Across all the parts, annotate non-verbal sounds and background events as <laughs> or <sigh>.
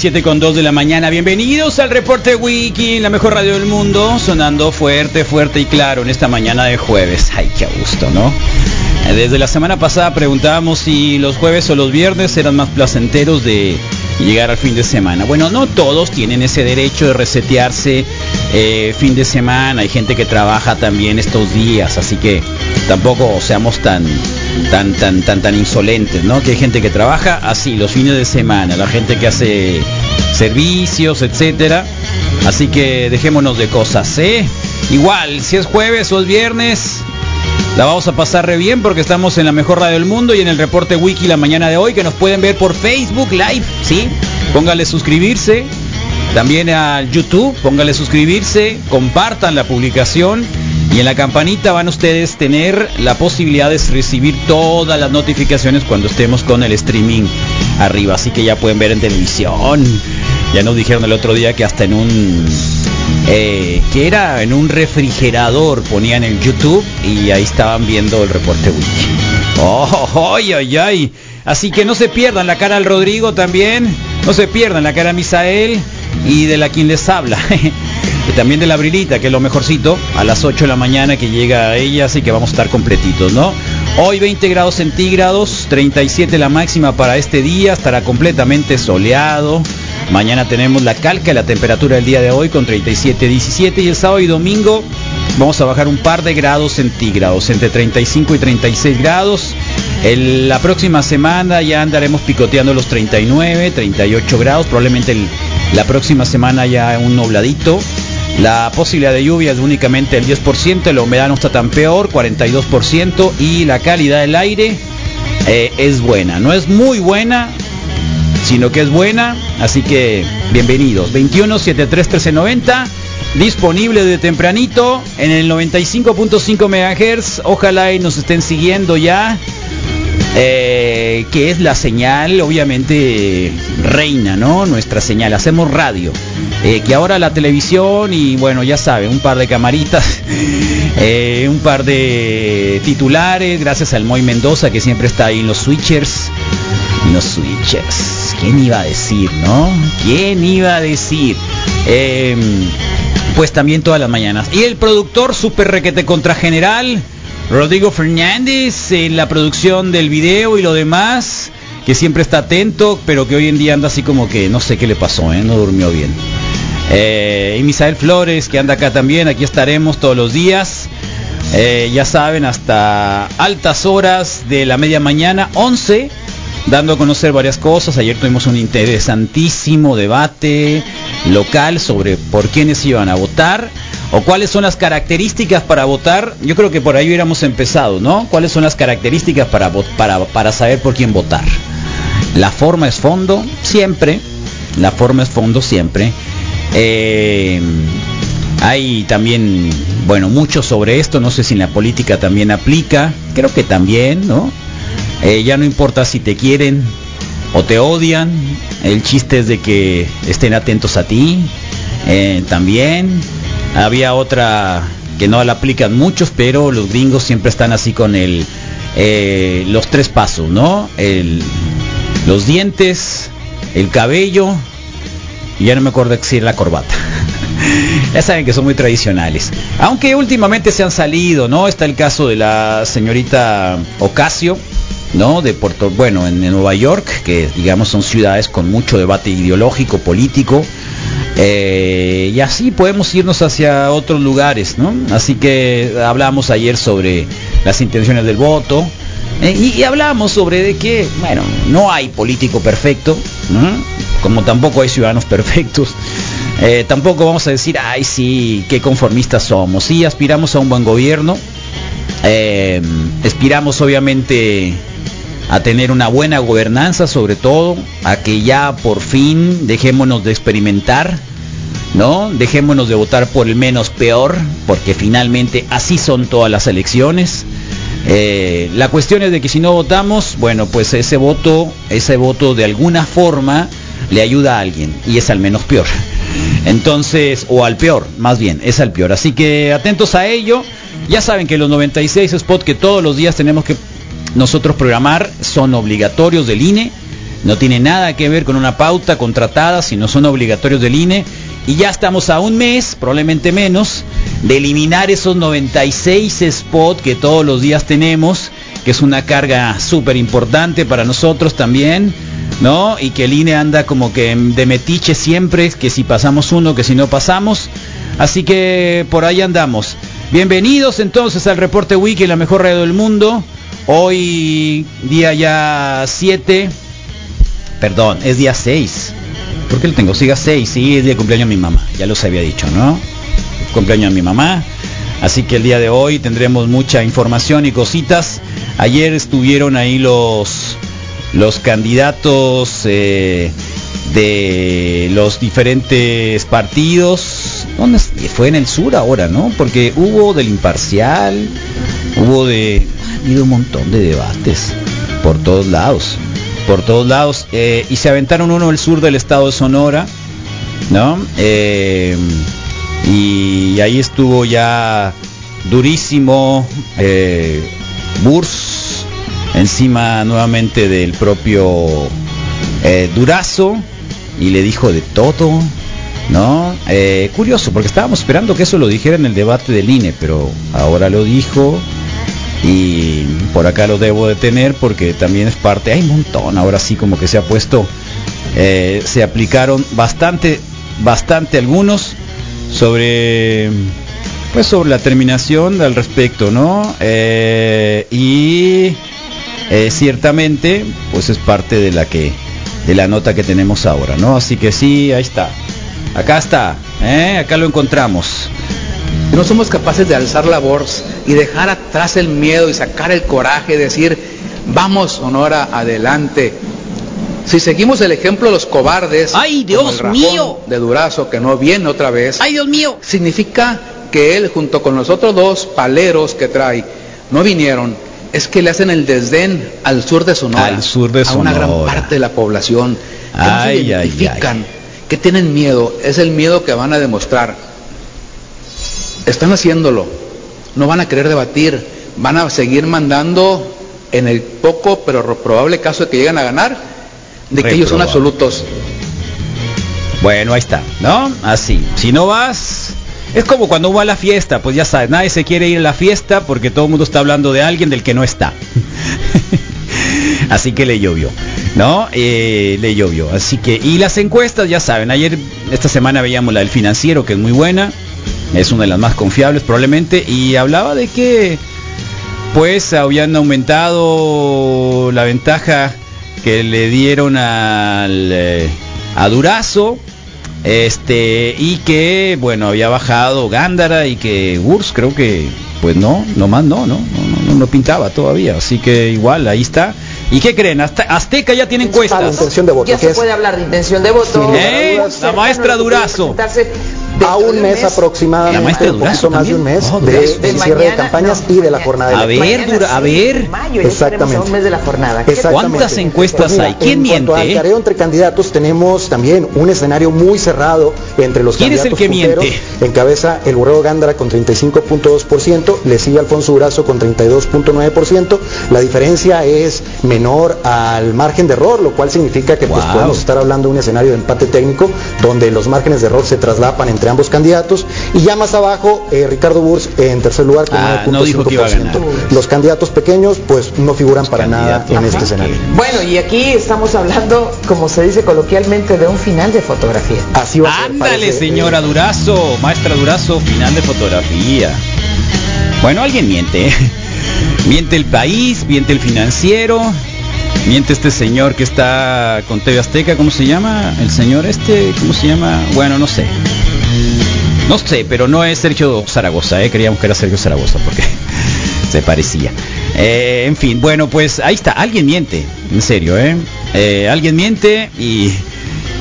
7 con 2 de la mañana, bienvenidos al reporte Wiki, la mejor radio del mundo, sonando fuerte, fuerte y claro en esta mañana de jueves. Ay, qué gusto, ¿no? Desde la semana pasada preguntábamos si los jueves o los viernes eran más placenteros de llegar al fin de semana. Bueno, no todos tienen ese derecho de resetearse eh, fin de semana, hay gente que trabaja también estos días, así que tampoco seamos tan tan tan tan tan insolentes, ¿no? Que hay gente que trabaja así los fines de semana, la gente que hace servicios, etcétera. Así que dejémonos de cosas, ¿eh? Igual, si es jueves o es viernes, la vamos a pasar re bien porque estamos en la mejor radio del mundo y en el reporte wiki la mañana de hoy que nos pueden ver por Facebook Live, ¿sí? Póngale suscribirse. También a YouTube, póngale suscribirse, compartan la publicación y en la campanita van ustedes tener la posibilidad de recibir todas las notificaciones cuando estemos con el streaming arriba, así que ya pueden ver en televisión. Ya nos dijeron el otro día que hasta en un eh, que era en un refrigerador ponían el YouTube y ahí estaban viendo el reporte wiki. Oh, ay, ay, ay. Así que no se pierdan la cara al Rodrigo también, no se pierdan la cara a Misael y de la quien les habla. <laughs> Y también de la Brilita, que es lo mejorcito, a las 8 de la mañana que llega ella, así que vamos a estar completitos, ¿no? Hoy 20 grados centígrados, 37 la máxima para este día, estará completamente soleado. Mañana tenemos la calca la temperatura del día de hoy con 37, 17 y el sábado y domingo vamos a bajar un par de grados centígrados, entre 35 y 36 grados. La próxima semana ya andaremos picoteando los 39, 38 grados, probablemente la próxima semana ya un nubladito. La posibilidad de lluvia es únicamente el 10%, la humedad no está tan peor, 42% y la calidad del aire eh, es buena. No es muy buena, sino que es buena. Así que bienvenidos. 21 73 1390. Disponible de tempranito en el 95.5 MHz. Ojalá y nos estén siguiendo ya. Eh, que es la señal, obviamente, reina, ¿no? Nuestra señal. Hacemos radio. Eh, que ahora la televisión y bueno, ya saben, un par de camaritas, <laughs> eh, un par de titulares, gracias al Moy Mendoza que siempre está ahí en los switchers. Los switchers. ¿Quién iba a decir, no? ¿Quién iba a decir? Eh, pues también todas las mañanas. Y el productor super requete contra general, Rodrigo Fernández, en la producción del video y lo demás, que siempre está atento, pero que hoy en día anda así como que no sé qué le pasó, ¿eh? no durmió bien. Eh, y Misael Flores, que anda acá también, aquí estaremos todos los días. Eh, ya saben, hasta altas horas de la media mañana, 11, dando a conocer varias cosas. Ayer tuvimos un interesantísimo debate local sobre por quiénes iban a votar o cuáles son las características para votar. Yo creo que por ahí hubiéramos empezado, ¿no? ¿Cuáles son las características para, para, para saber por quién votar? La forma es fondo, siempre. La forma es fondo, siempre. Eh, hay también, bueno, mucho sobre esto. No sé si en la política también aplica. Creo que también, ¿no? Eh, ya no importa si te quieren o te odian. El chiste es de que estén atentos a ti. Eh, también había otra que no la aplican muchos, pero los gringos siempre están así con el eh, los tres pasos, ¿no? El, los dientes, el cabello y ya no me acuerdo si la corbata. <laughs> ya saben que son muy tradicionales. Aunque últimamente se han salido, ¿no? Está el caso de la señorita Ocasio, ¿no? De Puerto, bueno, en, Nueva York, que digamos son ciudades con mucho debate ideológico, político. Eh, y así podemos irnos hacia otros lugares, ¿no? Así que hablamos ayer sobre las intenciones del voto. eh, y, hablamos sobre de que, bueno, no hay político perfecto, como tampoco hay ciudadanos <laughs> perfectos. Eh, tampoco vamos a decir, ay, sí, qué conformistas somos. Sí, aspiramos a un buen gobierno. Eh, aspiramos, obviamente, a tener una buena gobernanza, sobre todo, a que ya por fin dejémonos de experimentar, ¿no? Dejémonos de votar por el menos peor, porque finalmente así son todas las elecciones. Eh, la cuestión es de que si no votamos, bueno, pues ese voto, ese voto de alguna forma le ayuda a alguien y es al menos peor. Entonces, o al peor, más bien, es al peor. Así que atentos a ello. Ya saben que los 96 spots que todos los días tenemos que nosotros programar son obligatorios del INE. No tiene nada que ver con una pauta contratada, sino son obligatorios del INE. Y ya estamos a un mes, probablemente menos, de eliminar esos 96 spots que todos los días tenemos, que es una carga súper importante para nosotros también, ¿no? Y que el INE anda como que de metiche siempre, que si pasamos uno, que si no pasamos. Así que por ahí andamos. Bienvenidos entonces al Reporte Wiki, la mejor radio del mundo. Hoy día ya 7, perdón, es día 6. ¿Por qué lo tengo? Siga 6, sí, es día de cumpleaños de mi mamá, ya los había dicho, ¿no? Cumpleaños de mi mamá. Así que el día de hoy tendremos mucha información y cositas. Ayer estuvieron ahí los los candidatos eh, de los diferentes partidos. ¿Dónde fue en el sur ahora, no? Porque hubo del imparcial, hubo de habido un montón de debates por todos lados, por todos lados eh, y se aventaron uno del sur del estado de Sonora, ¿no? Eh, y ahí estuvo ya durísimo eh, Burs encima nuevamente del propio eh, Durazo y le dijo de todo, ¿no? Curioso, porque estábamos esperando que eso lo dijera en el debate del INE, pero ahora lo dijo y por acá lo debo de tener porque también es parte, hay un montón, ahora sí como que se ha puesto, eh, se aplicaron bastante, bastante algunos sobre pues sobre la terminación al respecto, ¿no? Eh, y eh, ciertamente, pues es parte de la que de la nota que tenemos ahora, ¿no? Así que sí, ahí está. Acá está, acá lo encontramos. No somos capaces de alzar la voz y dejar atrás el miedo y sacar el coraje, decir, vamos Sonora, adelante. Si seguimos el ejemplo de los cobardes, ¡Ay, Dios como el rajón mío! de Durazo, que no viene otra vez, ¡Ay, Dios mío! significa que él junto con los otros dos paleros que trae no vinieron, es que le hacen el desdén al sur de Sonora, Al sur de a una gran Sonora. parte de la población, que no Ay, se ay, identifican, ay. que tienen miedo, es el miedo que van a demostrar. Están haciéndolo, no van a querer debatir, van a seguir mandando en el poco pero probable caso de que lleguen a ganar, de que ellos son absolutos. Bueno, ahí está, ¿no? Así. Si no vas, es como cuando uno va a la fiesta, pues ya sabes, nadie se quiere ir a la fiesta porque todo el mundo está hablando de alguien del que no está. <laughs> Así que le llovió, ¿no? Eh, le llovió. Así que, y las encuestas, ya saben, ayer, esta semana veíamos la del financiero, que es muy buena, es una de las más confiables probablemente, y hablaba de que, pues, habían aumentado la ventaja que le dieron al, eh, a Durazo, este, y que, bueno, había bajado Gándara y que Urs creo que, pues no, nomás no, no, no, no, no pintaba todavía, así que igual, ahí está. ¿Y qué creen? Azte- Azteca ya tiene encuestas. Ya se puede hablar de intención de voto. ¿Eh? La maestra Durazo. A un mes aproximadamente, La maestra un poquito Durazo más de un también. mes Oh, de, De cierre de campañas no, y de la jornada A electoral. ver, Dura- a ver. Mayo, Exactamente. estaremos a un mes de la jornada. ¿Qué Exactamente. ¿Cuántas encuestas Pues mira, hay? ¿Quién en cuanto miente, al eh? careo entre candidatos tenemos también un escenario muy cerrado entre los ¿Quién es el candidatos que punteros. miente? Encabeza el Borrego Gándara con 35.2%, le sigue Alfonso Durazo con 32.9%. La diferencia es menor al margen de error, lo cual significa que pues, podemos estar hablando de un escenario de empate técnico donde los márgenes de error se traslapan entre ambos candidatos. Y ya más abajo, eh, Ricardo Burs en tercer lugar con Ah, 9.5%. no. Los candidatos pequeños pues no figuran para nada en este escenario. Bueno, y aquí estamos hablando, como se dice coloquialmente, de un final de fotografía. Así va a ser, Ándale, parece, señora eh, Durazo, maestra Durazo, final de fotografía. Bueno, alguien miente. ¿eh? <laughs> Miente el país, miente el financiero, miente este señor que está con TV Azteca, ¿cómo se llama? El señor este, ¿cómo se llama? Bueno, no sé. No sé, pero no es Sergio Zaragoza, ¿eh? Creíamos que era Sergio Zaragoza porque <laughs> se parecía. Eh, en fin, bueno, pues ahí está, alguien miente, en serio, ¿eh? Eh, alguien miente y,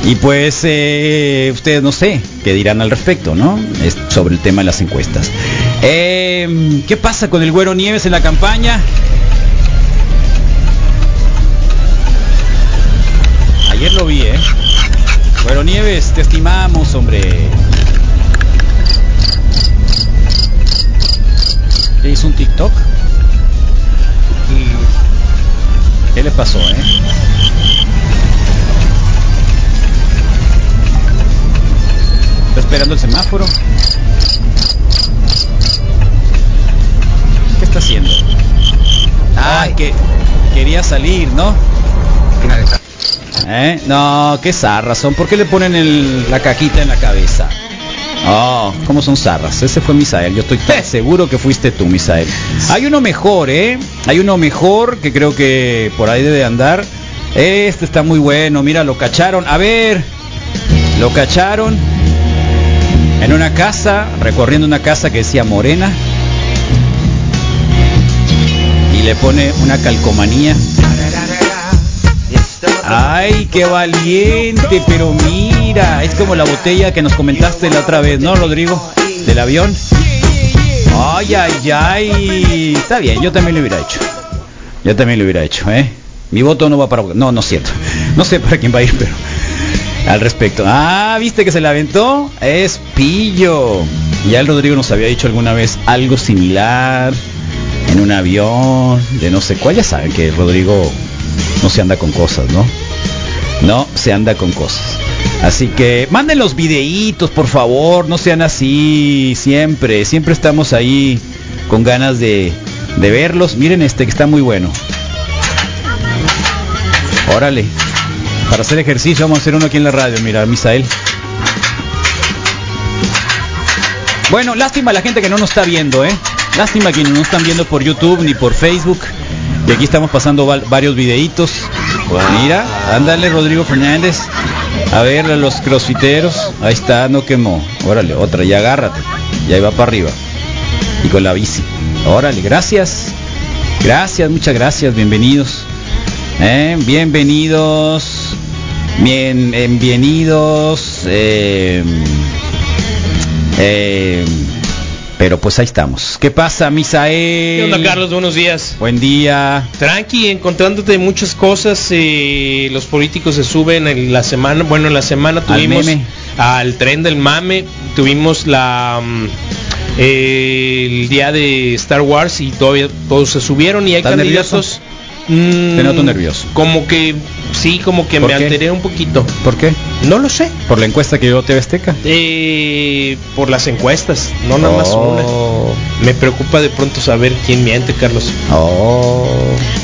y pues eh, ustedes no sé qué dirán al respecto, ¿no? Es sobre el tema de las encuestas. ¿Qué pasa con el Güero Nieves en la campaña? Ayer lo vi, ¿eh? Güero Nieves, te estimamos, hombre. ¿Qué hizo un TikTok? ¿Qué le pasó, eh? ¿Está esperando el semáforo? ¿Qué está haciendo? Ah, que quería salir, ¿no? ¿Eh? No, qué zarras son. ¿Por qué le ponen la caquita en la cabeza? Oh, ¿cómo son zarras? Ese fue Misael. Yo estoy seguro que fuiste tú, Misael. Hay uno mejor, ¿eh? Hay uno mejor que creo que por ahí debe andar. Este está muy bueno. Mira, lo cacharon. A ver, lo cacharon en una casa, recorriendo una casa que decía Morena. Y le pone una calcomanía. Ay, qué valiente, pero mira, es como la botella que nos comentaste la otra vez, ¿no, Rodrigo? Del avión. Ay, ay, ay. Está bien, yo también lo hubiera hecho. Yo también lo hubiera hecho, ¿eh? Mi voto no va para... No, no es cierto. No sé para quién va a ir, pero... Al respecto. Ah, ¿viste que se la aventó? Es pillo. Ya el Rodrigo nos había dicho alguna vez algo similar en un avión, de no sé cuál. Ya saben que Rodrigo no se anda con cosas, ¿no? No se anda con cosas. Así que manden los videitos, por favor, no sean así siempre. Siempre estamos ahí con ganas de, de verlos. Miren este que está muy bueno. Órale. Para hacer ejercicio vamos a hacer uno aquí en la radio. Mira, Misael. Bueno, lástima la gente que no nos está viendo, ¿eh? Lástima que no nos están viendo por YouTube ni por Facebook. Y aquí estamos pasando varios videitos. Mira, ándale Rodrigo Fernández. A ver a los crossfiteros. Ahí está, no quemó. Órale, otra, ya agárrate. Y ahí va para arriba. Y con la bici. Órale, gracias. Gracias, muchas gracias, bienvenidos. Eh, bienvenidos. Bien, eh, bienvenidos. eh, pero pues ahí estamos. ¿Qué pasa, Misael? ¿Qué onda, Carlos? Buenos días. Buen día. Tranqui, encontrándote muchas cosas. eh, los políticos se suben en la semana. Bueno, en la semana tuvimos al tren del mame. Tuvimos la mm, eh, el día de Star Wars y todavía todos se subieron y hay ¿Estás candidatos. Mm, Te noto nervioso. Como que sí, como que ¿Por me qué? alteré un poquito. ¿Por qué? No lo sé. Por la encuesta que dio TV Azteca. Eh, por las encuestas, no nada más Oh. una. Me preocupa de pronto saber quién miente, Carlos. Oh,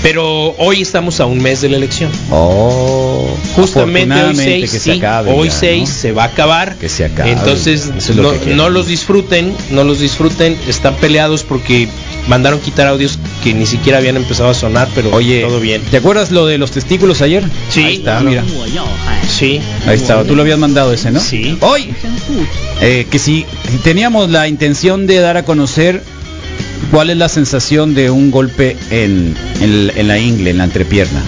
Pero hoy estamos a un mes de la elección. oh. Justamente hoy Afortunadamente 6, que se acabe hoy ya, 6 ¿no? se va a acabar. Que se acabe. Entonces es no los disfruten, no los disfruten. Están peleados porque mandaron quitar audios que ni siquiera habían empezado a sonar, pero Oye, todo bien. ¿te acuerdas lo de los testículos ayer? Sí, Ahí está, mira. Sí. Ahí estaba, tú lo habías mandado ese, ¿no? Sí. Hoy, eh, que si teníamos la intención de dar a conocer cuál es la sensación de un golpe en, en, en la ingle, en la entrepierna.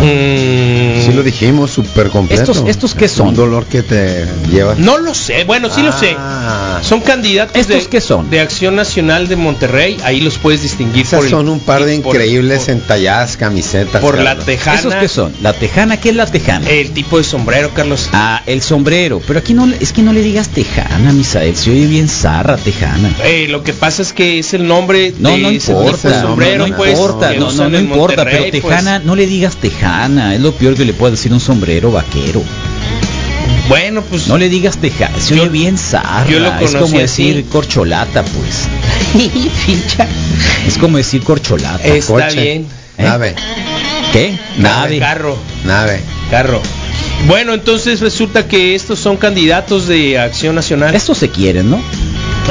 Mm, Sí lo dijimos, súper completo. ¿Estos- estos qué son? Un dolor que te lleva. No lo sé, bueno, sí lo sé. Ah. Son candidatos ¿Estos de, qué son? de Acción Nacional de Monterrey. Ahí los puedes distinguir Esas por el- son un par de por- increíbles por- entalladas camisetas. por la tejana. ¿Esos qué son? ¿La tejana? ¿Qué es la tejana? El tipo de sombrero, Carlos. Ah, el sombrero. Pero aquí no, es que no le digas tejana, Misael. Se oye bien zarra, tejana. Eh, lo que pasa es que es el nombre No, de no ese tipo importa, de no, sombrero, no pues, importa, no, no, importa, pero pues. tejana, no le digas tejana, es lo peor que le puede decir un sombrero vaquero. Bueno, pues No le digas tejana, se Yo- oye bien zarra, yo lo es como así. decir corcholata, pues. <laughs> es como decir corcholata. está Coche. bien. ¿Eh? Nave, ¿Qué? Nave. Carro, nave. carro. Bueno, entonces resulta que estos son candidatos de Acción Nacional. Estos se quieren, ¿no?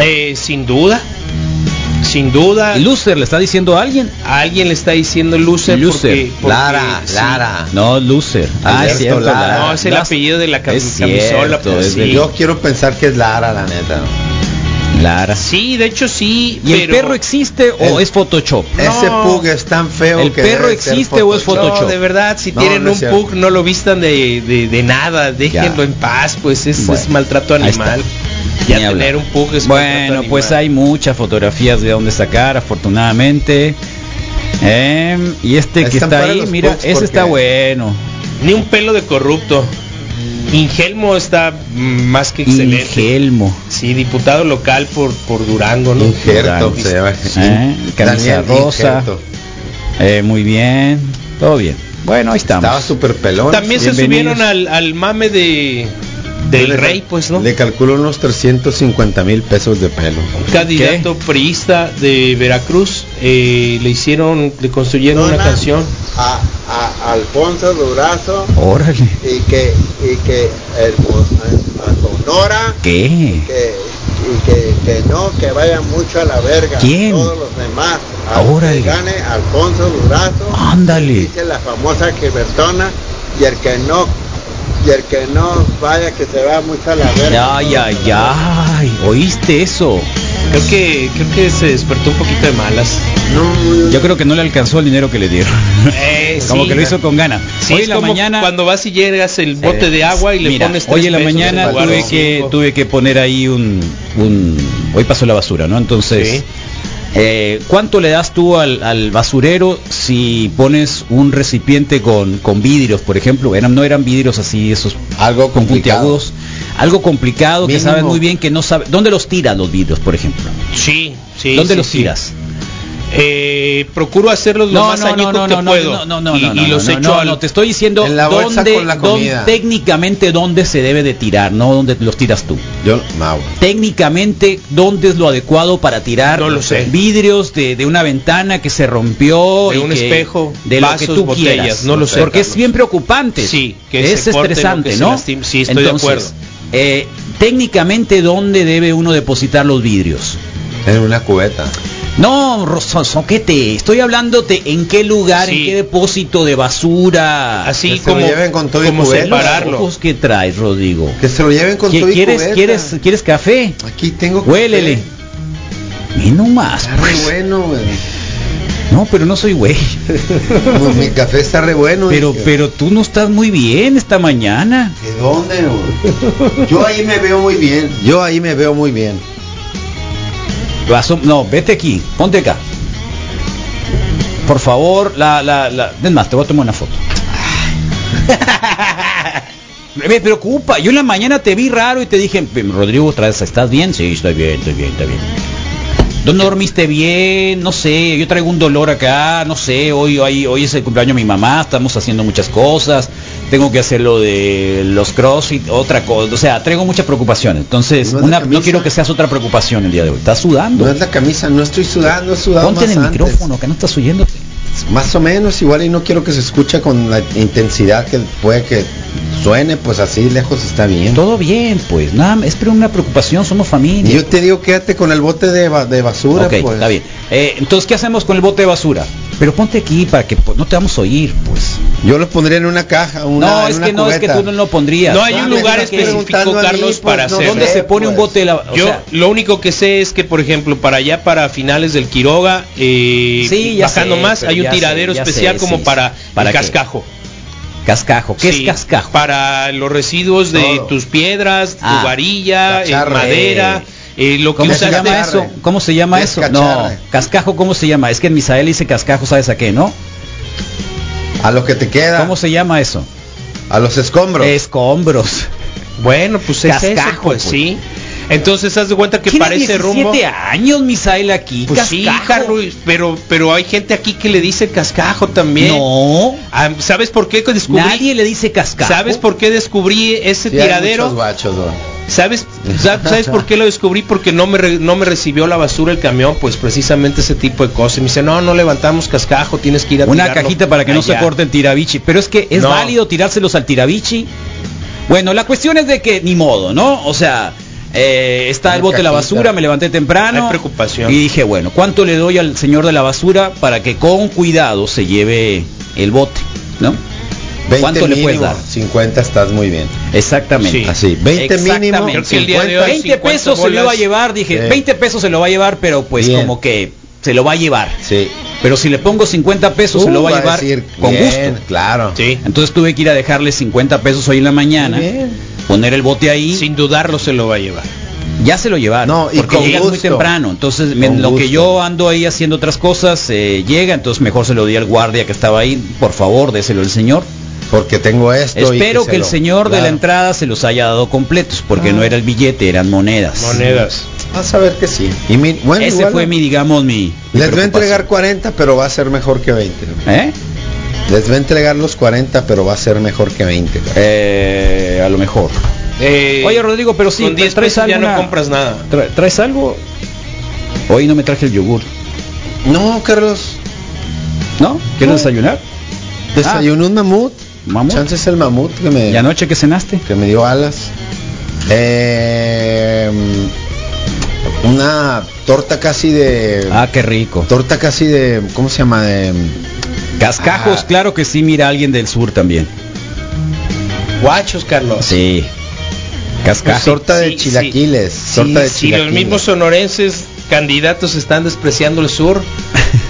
Eh, sin duda, sin duda. Loser, ¿le está diciendo a alguien? A alguien le está diciendo porque, porque Lara, sí. Lara. No, loser. Ah, es cierto. Lara. No, es el Las- apellido de la cam- es camisola, cierto, pues, es sí. de- Yo quiero pensar que es Lara, la neta. Lara. Sí, de hecho sí. ¿Y el perro existe o El- es Photoshop? Ese pug es tan feo ¿El que perro existe o es Photoshop? No, de verdad, si No, tienen un pug, no lo vistan de, de, de nada, déjenlo Ya. en paz, pues es, Bueno, es maltrato ahí Ni Ya hablar. tener un pug es Bueno, pues hay muchas fotografías de dónde sacar, afortunadamente. Em, y este que está ahí, mira, ese está bueno. Ni un pelo de corrupto. Ingelmo está más que excelente. Ingelmo. Sí, diputado local por, por Durango, ¿no? Injerto, Durango. se llama. Eh, camisa Daniel rosa. Eh, muy bien, todo bien. Bueno, ahí estamos. Estaba súper pelón. También se subieron al, al mame de del Le- rey, pues, ¿no? Le calculo unos 350 mil pesos de pelo. Un candidato priista de Veracruz. eh, le hicieron, le construyeron una canción. A, a Alfonso Durazo Órale. y que y que el, a, a Sonora ¿Qué? que y que, que no que vayan mucho a la verga ¿Quién? todos los demás a Órale. que gane Alfonso Durazo Ándale. dice la famosa Gilbertona y el que no y el que no vaya que se va mucho a la verga Ay, ay, ay. ¿Oíste eso? Creo que, creo que se despertó un poquito de malas. no, Yo creo que no le alcanzó el dinero que le dieron. Eh, <laughs> Como sí. que lo hizo con ganas. Sí, hoy en la como mañana. cuando vas y llegas el bote de agua y le Mira, pones hoy en la mañana tuve que tuve que poner ahí un, un hoy pasó la basura no entonces Sí. Eh, cuánto le das tú al, al basurero si pones un recipiente con, con vidrios por ejemplo eran no eran vidrios así esos Algo con puntiagudos. Algo complicado que saben muy bien que no sabe. Dónde los tiras los vidrios por ejemplo Sí, sí. dónde sí, los sí. Eh, procuro hacerlos lo más que puedo. no, no, no, y, no, y no, los no, echo no, al- no, te estoy diciendo En la bolsa dónde, con la dónde- técnicamente dónde se debe de tirar, no dónde los tiras tú. Yo, no, Técnicamente, ¿dónde es lo adecuado para tirar No lo sé. vidrios de, de una ventana que se rompió? De y un que- espejo, de lo vasos, que tú botellas, quieras? no lo sé, Porque es bien preocupante. Sí, que es se estresante, que ¿no? Sí, estoy de acuerdo. eh, técnicamente, ¿dónde debe uno depositar los vidrios? en una cubeta. No, Rosso- Soquete, estoy hablándote en qué lugar, Sí. en qué depósito de basura. Así Que se lo como, lleven con todo y como cubeta. separarlo. ojos que traes, Rodrigo? Que se lo lleven con ¿Qui- todo y ¿Quieres, cubeta. quieres, ¿Quieres café? Aquí tengo café. Huélele. Y no más. Está re bueno, güey. No, pero no soy güey. <laughs> Pues mi café está re bueno. Pero, pero tú no estás muy bien esta mañana. ¿De dónde, güey? Yo ahí me veo muy bien. Yo ahí me veo muy bien. No, vete aquí, ponte acá. Por favor, la, la, la. Es más, te voy a tomar una foto. <laughs> Me preocupa. Yo en la mañana te vi raro y te dije, Rodrigo, otra vez, ¿estás bien? Sí, estoy bien, estoy bien, estoy bien. ¿Dónde dormiste bien? No sé, yo traigo un dolor acá, no sé, hoy, hoy, hoy es el cumpleaños de mi mamá, estamos haciendo muchas cosas, tengo que hacer lo de los crossfit, otra cosa, o sea, traigo muchas preocupaciones. Entonces, ¿No una, quiero que seas otra preocupación el día de hoy. ¿Estás sudando? No es la camisa, no estoy sudando, he sudado Ponte en el antes. micrófono, que no estás oyéndote. Más o menos, igual y no quiero que se escuche con la intensidad que puede que suene, pues así lejos está bien. Todo bien, pues, nada, es pero una preocupación, somos Y familia. yo te digo, quédate con el bote de basura, ok, pues. está bien. Eh, entonces, ¿qué hacemos con el bote de basura? Pero ponte aquí para que pues, no te vamos a oír, pues. Yo lo pondría en una caja, una, no, en es una que no, es que tú no lo pondrías. No hay un Ah, lugar específico, mí, Carlos, pues, para no hacerlo. ¿Dónde se pone un pues. bote de la o Yo sea, lo único que sé es que, por ejemplo, para allá, para finales del Quiroga, eh, Sí, ya bajando sé, más, hay un tiradero sé, especial sé, como sí, para, ¿para el qué? cascajo. Cascajo. ¿Qué Sí, es cascajo? Para los residuos de Todo. tus piedras, Ah, tu varilla, eh, madera, eh, lo que ¿Cómo se llama eso? ¿Cómo se llama Es eso? No, cascajo, ¿cómo se llama? Es que en Misael dice cascajo, ¿sabes a qué, no? A lo que te queda, ¿Cómo se llama eso? a los escombros. Escombros. <laughs> Bueno, pues es eso, Cascajo, pues, pues. sí. Entonces haz de cuenta que ese 17 rumbo. años Misael aquí. Pues sí, cascajo. Carlos, pero pero hay gente aquí que le dice cascajo también. No, Ah, ¿Sabes por qué descubrí? nadie le dice cascajo. ¿Sabes por qué descubrí ese Sí, hay tiradero? muchos guachos, don. ¿Sabes, sa- ¿Sabes por qué lo descubrí? Porque no me, re- no me recibió la basura el camión, pues precisamente ese tipo de cosas. Y me dice, no, no levantamos cascajo, tienes que ir a Una cajita para que no se allá". corte el tirabichi. Pero es que es No. válido tirárselos al tirabichi. Bueno, la cuestión es de que ni modo, ¿no? O sea, eh, está el bote de la basura, me levanté temprano. Hay preocupación. Y dije, bueno, ¿cuánto le doy al señor de la basura para que con cuidado se lleve el bote, ¿no? 20 ¿Cuánto le puedes mínimo, dar? 50 estás muy bien. Exactamente. Sí. Así, 20 Exactamente. mínimo, Creo que el día de 50. hoy- 20 50 pesos se lo iba a llevar, dije, Sí. 20 pesos se lo va a llevar, pero pues Bien. como que se lo va a llevar. Sí. Pero si le pongo 50 pesos se Uh, lo va a va a llevar decir, con bien, gusto. claro. Sí. Entonces tuve que ir a dejarle 50 pesos hoy en la mañana, bien. poner el bote ahí, Sin dudarlo se lo va a llevar. ya se lo llevaron, No, y porque con llegan muy temprano. Entonces, lo que yo ando ahí haciendo otras cosas, eh, llega, entonces mejor se lo di al guardia que estaba ahí, por favor, déselo al señor. Porque tengo esto. y Espero que, se el lo- señor de la entrada se los haya dado completos, porque Ah. no era el billete, eran monedas. Monedas. Vas a ver que sí. Y mi- bueno, Ese igual, fue mi, digamos, mi... mi Les voy a entregar 40, pero va a ser mejor que 20. ¿Eh? Les voy a entregar los 40, pero va a ser mejor que 20. Eh, a lo mejor. Eh, Oye, Rodrigo, pero sí, con 10 traes pesos ya no compras nada. Tra- ¿Traes algo? Hoy no me traje el yogur. No, Carlos. ¿No? ¿Quieres No. desayunar? Desayuné un mamut. ¿Mamut? Chance es el mamut que me, ¿Y anoche qué cenaste? que me dio alas. Eh, una torta casi de... Ah, qué rico. Torta casi de... ¿Cómo se llama? De, Cascajos, Ah. claro que sí, mira alguien del sur también. Guachos, Carlos. Sí. pues, Cascajos. torta de sí, chilaquiles. Sí, torta de si los chilaquiles. mismos sonorenses candidatos están despreciando el sur, <laughs>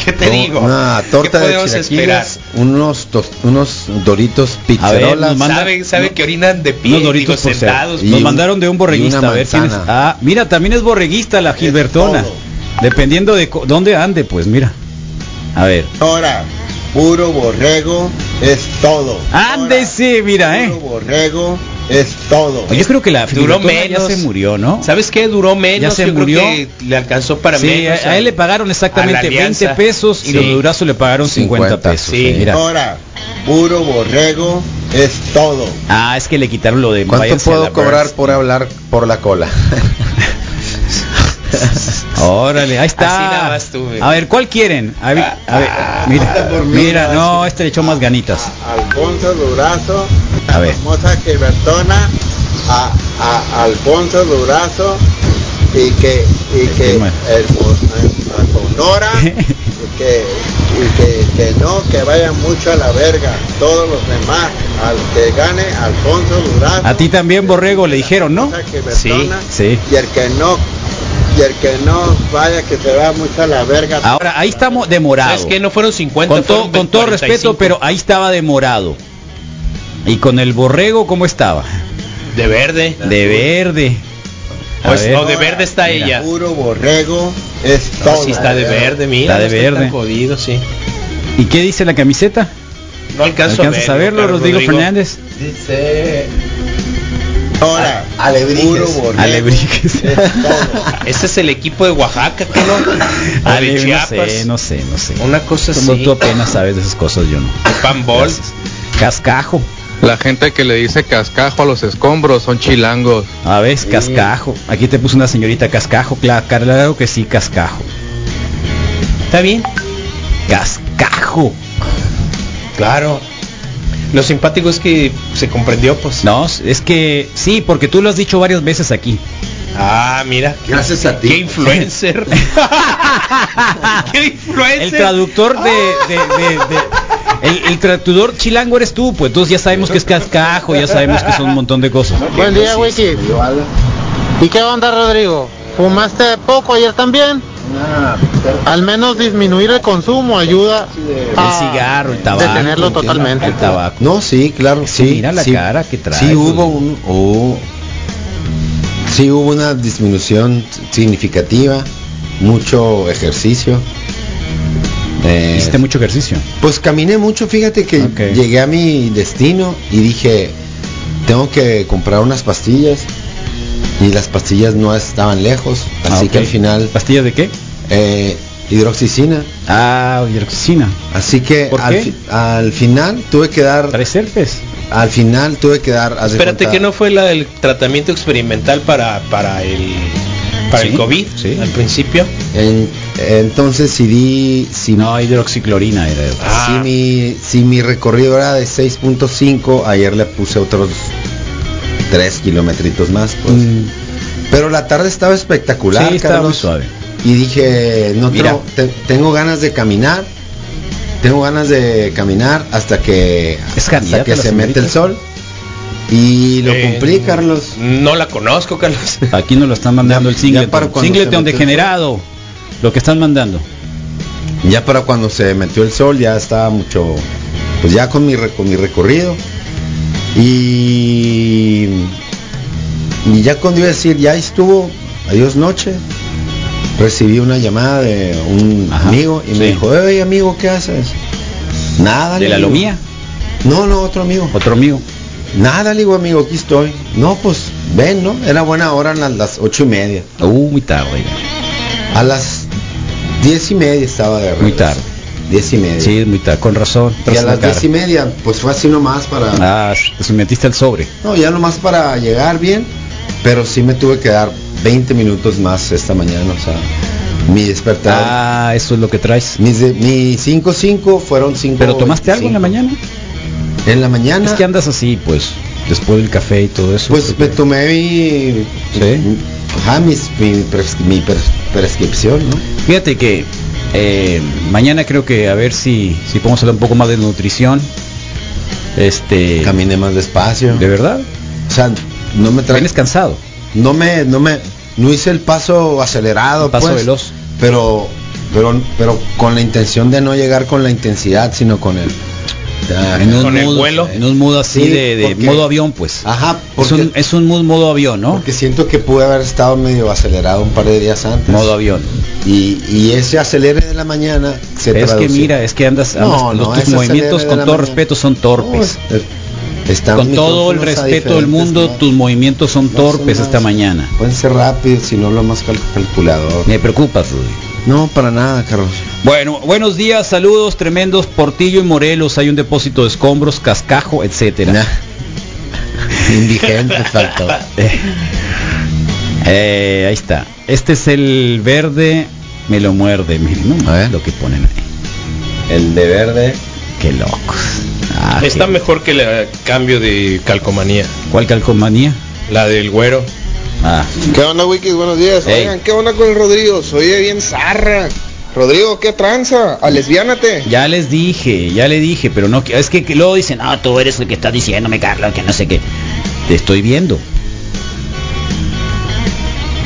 <laughs> ¿qué te No, digo? Una torta ¿Qué de podemos chilaquiles, esperar? unos, tos- unos doritos pizzerolas. Sabe, sabe no- que orinan de pie, Unos doritos digo, sentados. Nos un- mandaron de un borreguista. A ver quién es. manzana. Ah, mira, también es borreguista la Gilbertona. Dependiendo de dónde ande, pues mira. A ver. Ahora, puro borrego es todo. Ándese, mira, Puro eh. borrego es todo. Yo creo que la Duró Gilbertona ya menos. se murió, ¿no? ¿Sabes qué? Duró menos. Ya se yo murió. creo que le alcanzó para sí, menos. a, a él le pagaron exactamente a la 20 alianza. pesos y Sí. los de Durazo le pagaron 50, 50, pesos. sí. Mira. Ahora, puro borrego es todo. Ah, es que le quitaron lo de ¿Cuánto puedo cobrar por hablar por la cola? <laughs> <laughs> Órale, ahí está. Así nada más tú, güey. a ver, ¿cuál quieren? A ver, a ver, mira, no, este le echó más ganitas. Alfonso Durazo, A ver. famosa Gilbertona, a, a Alfonso Durazo y que y que Bueno. el, a Sonora <laughs> y que y que, que no que vayan mucho a la verga todos los demás al que gane Alfonso Durazo A ti también, Borrego, le dijeron, ¿no? Sí, sí. y el que no y el que no vaya que se va mucho a la verga Ahora, ahí estamos demorado. ¿Sabes qué? No fueron 50. Con, todo fueron con todo 45. respeto, pero ahí estaba demorado. Y con el borrego, ¿cómo estaba? De verde. De verde. Pues ver. no, de verde está Mira. ella. puro borrego es No, todo sí está de verde, mira. Está de no verde. tan jodido, sí. ¿Y qué dice la camiseta? No alcanzo ¿Alcanzas a a verlo, Carlos Rodrigo Fernández? Dice... ahora Alebrijes. Alebrijes. Ese es el equipo de Oaxaca, ¿qué no? O Ale, de no sé, no sé, no sé. Una cosa Como así. tú apenas sabes de esas cosas, yo no. Panbol. Cascajo. La gente que le dice cascajo a los escombros son chilangos. A ver, cascajo. Aquí te puso una señorita cascajo. Claro, claro que sí, cascajo. ¿Está bien? Cascajo. Claro. Lo simpático es que se comprendió, pues. No, es que sí, porque tú lo has dicho varias veces aquí. Ah, mira. Gracias a ti. Qué influencer. <laughs> Qué influencer. El traductor de, de- de- de- el, el traductor chilango eres tú, pues entonces ya sabemos que es cascajo, ya sabemos que son un montón de cosas. Buen día, Wiki. ¿Y qué onda, Rodrigo? ¿Fumaste poco ayer también? Al menos disminuir el consumo ayuda El cigarro, el tabaco. detenerlo totalmente. El tabaco. No, sí, claro, sí. mira la sí, cara que trae, Sí hubo güey. un oh, sí hubo una disminución significativa, mucho ejercicio. Eh, Hiciste mucho ejercicio. Pues caminé mucho, fíjate que llegué a mi destino y dije, tengo que comprar unas pastillas y las pastillas no estaban lejos, así Ah, que al final ¿Pastillas de qué? eh, hidroxicina. Ah, hidroxicina. Así que ¿Por al, qué? fi- al final tuve que dar ¿Traes herpes? al final tuve que dar Espérate que no fue la, el tratamiento experimental para para el para Sí, el COVID sí. al principio. En- entonces si di si, No, hidroxiclorina era. Ah. si mi si mi recorrido era de 6.5 ayer le puse otros 3 kilometritos más pues. Mm, pero la tarde estaba espectacular sí, estaba muy Carlos, suave. y dije no Mira. tengo- te- tengo ganas de caminar tengo ganas de caminar hasta que ¿Es hasta que se mete el sol y lo Eh, cumplí Carlos No la conozco, Carlos. <laughs> Aquí nos lo están mandando Ya- el singleton. Singleton degenerado. Lo que están mandando. Ya para cuando se metió el sol ya estaba mucho, pues ya con mi, con mi recorrido. Y, y ya cuando iba a decir, ya estuvo, adiós noche, recibí una llamada de un Ajá, amigo y me dijo, oye amigo, ¿qué haces? Nada. ¿De la digo. lomía? No, no, otro amigo. Otro amigo. Nada, le digo amigo, aquí estoy. No, pues ven, ¿no? Era buena hora, eran las ocho y media. Uh, muy tarde. A las diez y media estaba de Muy tarde. Diez y media. Sí, muy tarde. Con razón. Y a las cara. diez y media, pues fue así nomás para... Ah, te sometiste al sobre. No, ya nomás para llegar bien, pero sí me tuve que dar 20 minutos más esta mañana, o sea, mi despertador. Ah, eso es lo que traes. Mis de- mi 5-5 fueron 5 ¿Pero tomaste algo en la mañana? En la mañana, Es que andas así, pues, después del café y todo eso. pues me tomé mi... Sí. Ajá, mis- mi, pres- mi pres- prescripción, ¿no? Fíjate que eh, mañana creo que a ver si, si podemos hablar un poco más de nutrición. Este, Caminé más despacio. ¿de verdad? O sea, no me trae... Vienes cansado. no me no me no hice el paso acelerado Paso pues, veloz. pero pero pero con la intención de no llegar con la intensidad sino con el En un Con el mood, vuelo. En un mood así Sí, de, de porque- modo avión, pues. ajá es, un, es un mood modo avión, ¿no? porque siento que pude haber estado medio acelerado un par de días antes Modo avión. y, y ese acelere de la mañana se Es que mira, es que andas, No, andas- los- no, tus movimientos con todo mañana. respeto son torpes. No, es- están con todo el respeto del mundo, ¿no? tus movimientos son No son torpes más- esta mañana. pueden ser rápidos si no lo más cal- calculador Me preocupas, Rudy. no para nada Carlos Bueno, buenos días, saludos tremendos. Portillo y Morelos, hay un depósito de escombros, cascajo, etcétera. Nah. indigente <laughs> faltó Eh, ahí está. Este es el verde, me lo muerde, miren, ¿no? A ver. lo que ponen ahí. el de verde Qué locos. Ah, Está qué- mejor que el cambio de calcomanía. ¿Cuál calcomanía? La del güero. Ah, ¿Qué onda, Wiki? Buenos días. Ey. Oigan, ¿qué onda con el Rodrigo? Oye bien zarra. Rodrigo, ¿qué tranza? A lesbiánate. ya les dije, ya le dije, pero no, es que, que luego dicen, ah, tú eres el que está diciéndome, Carlos, que no sé qué. Te estoy viendo.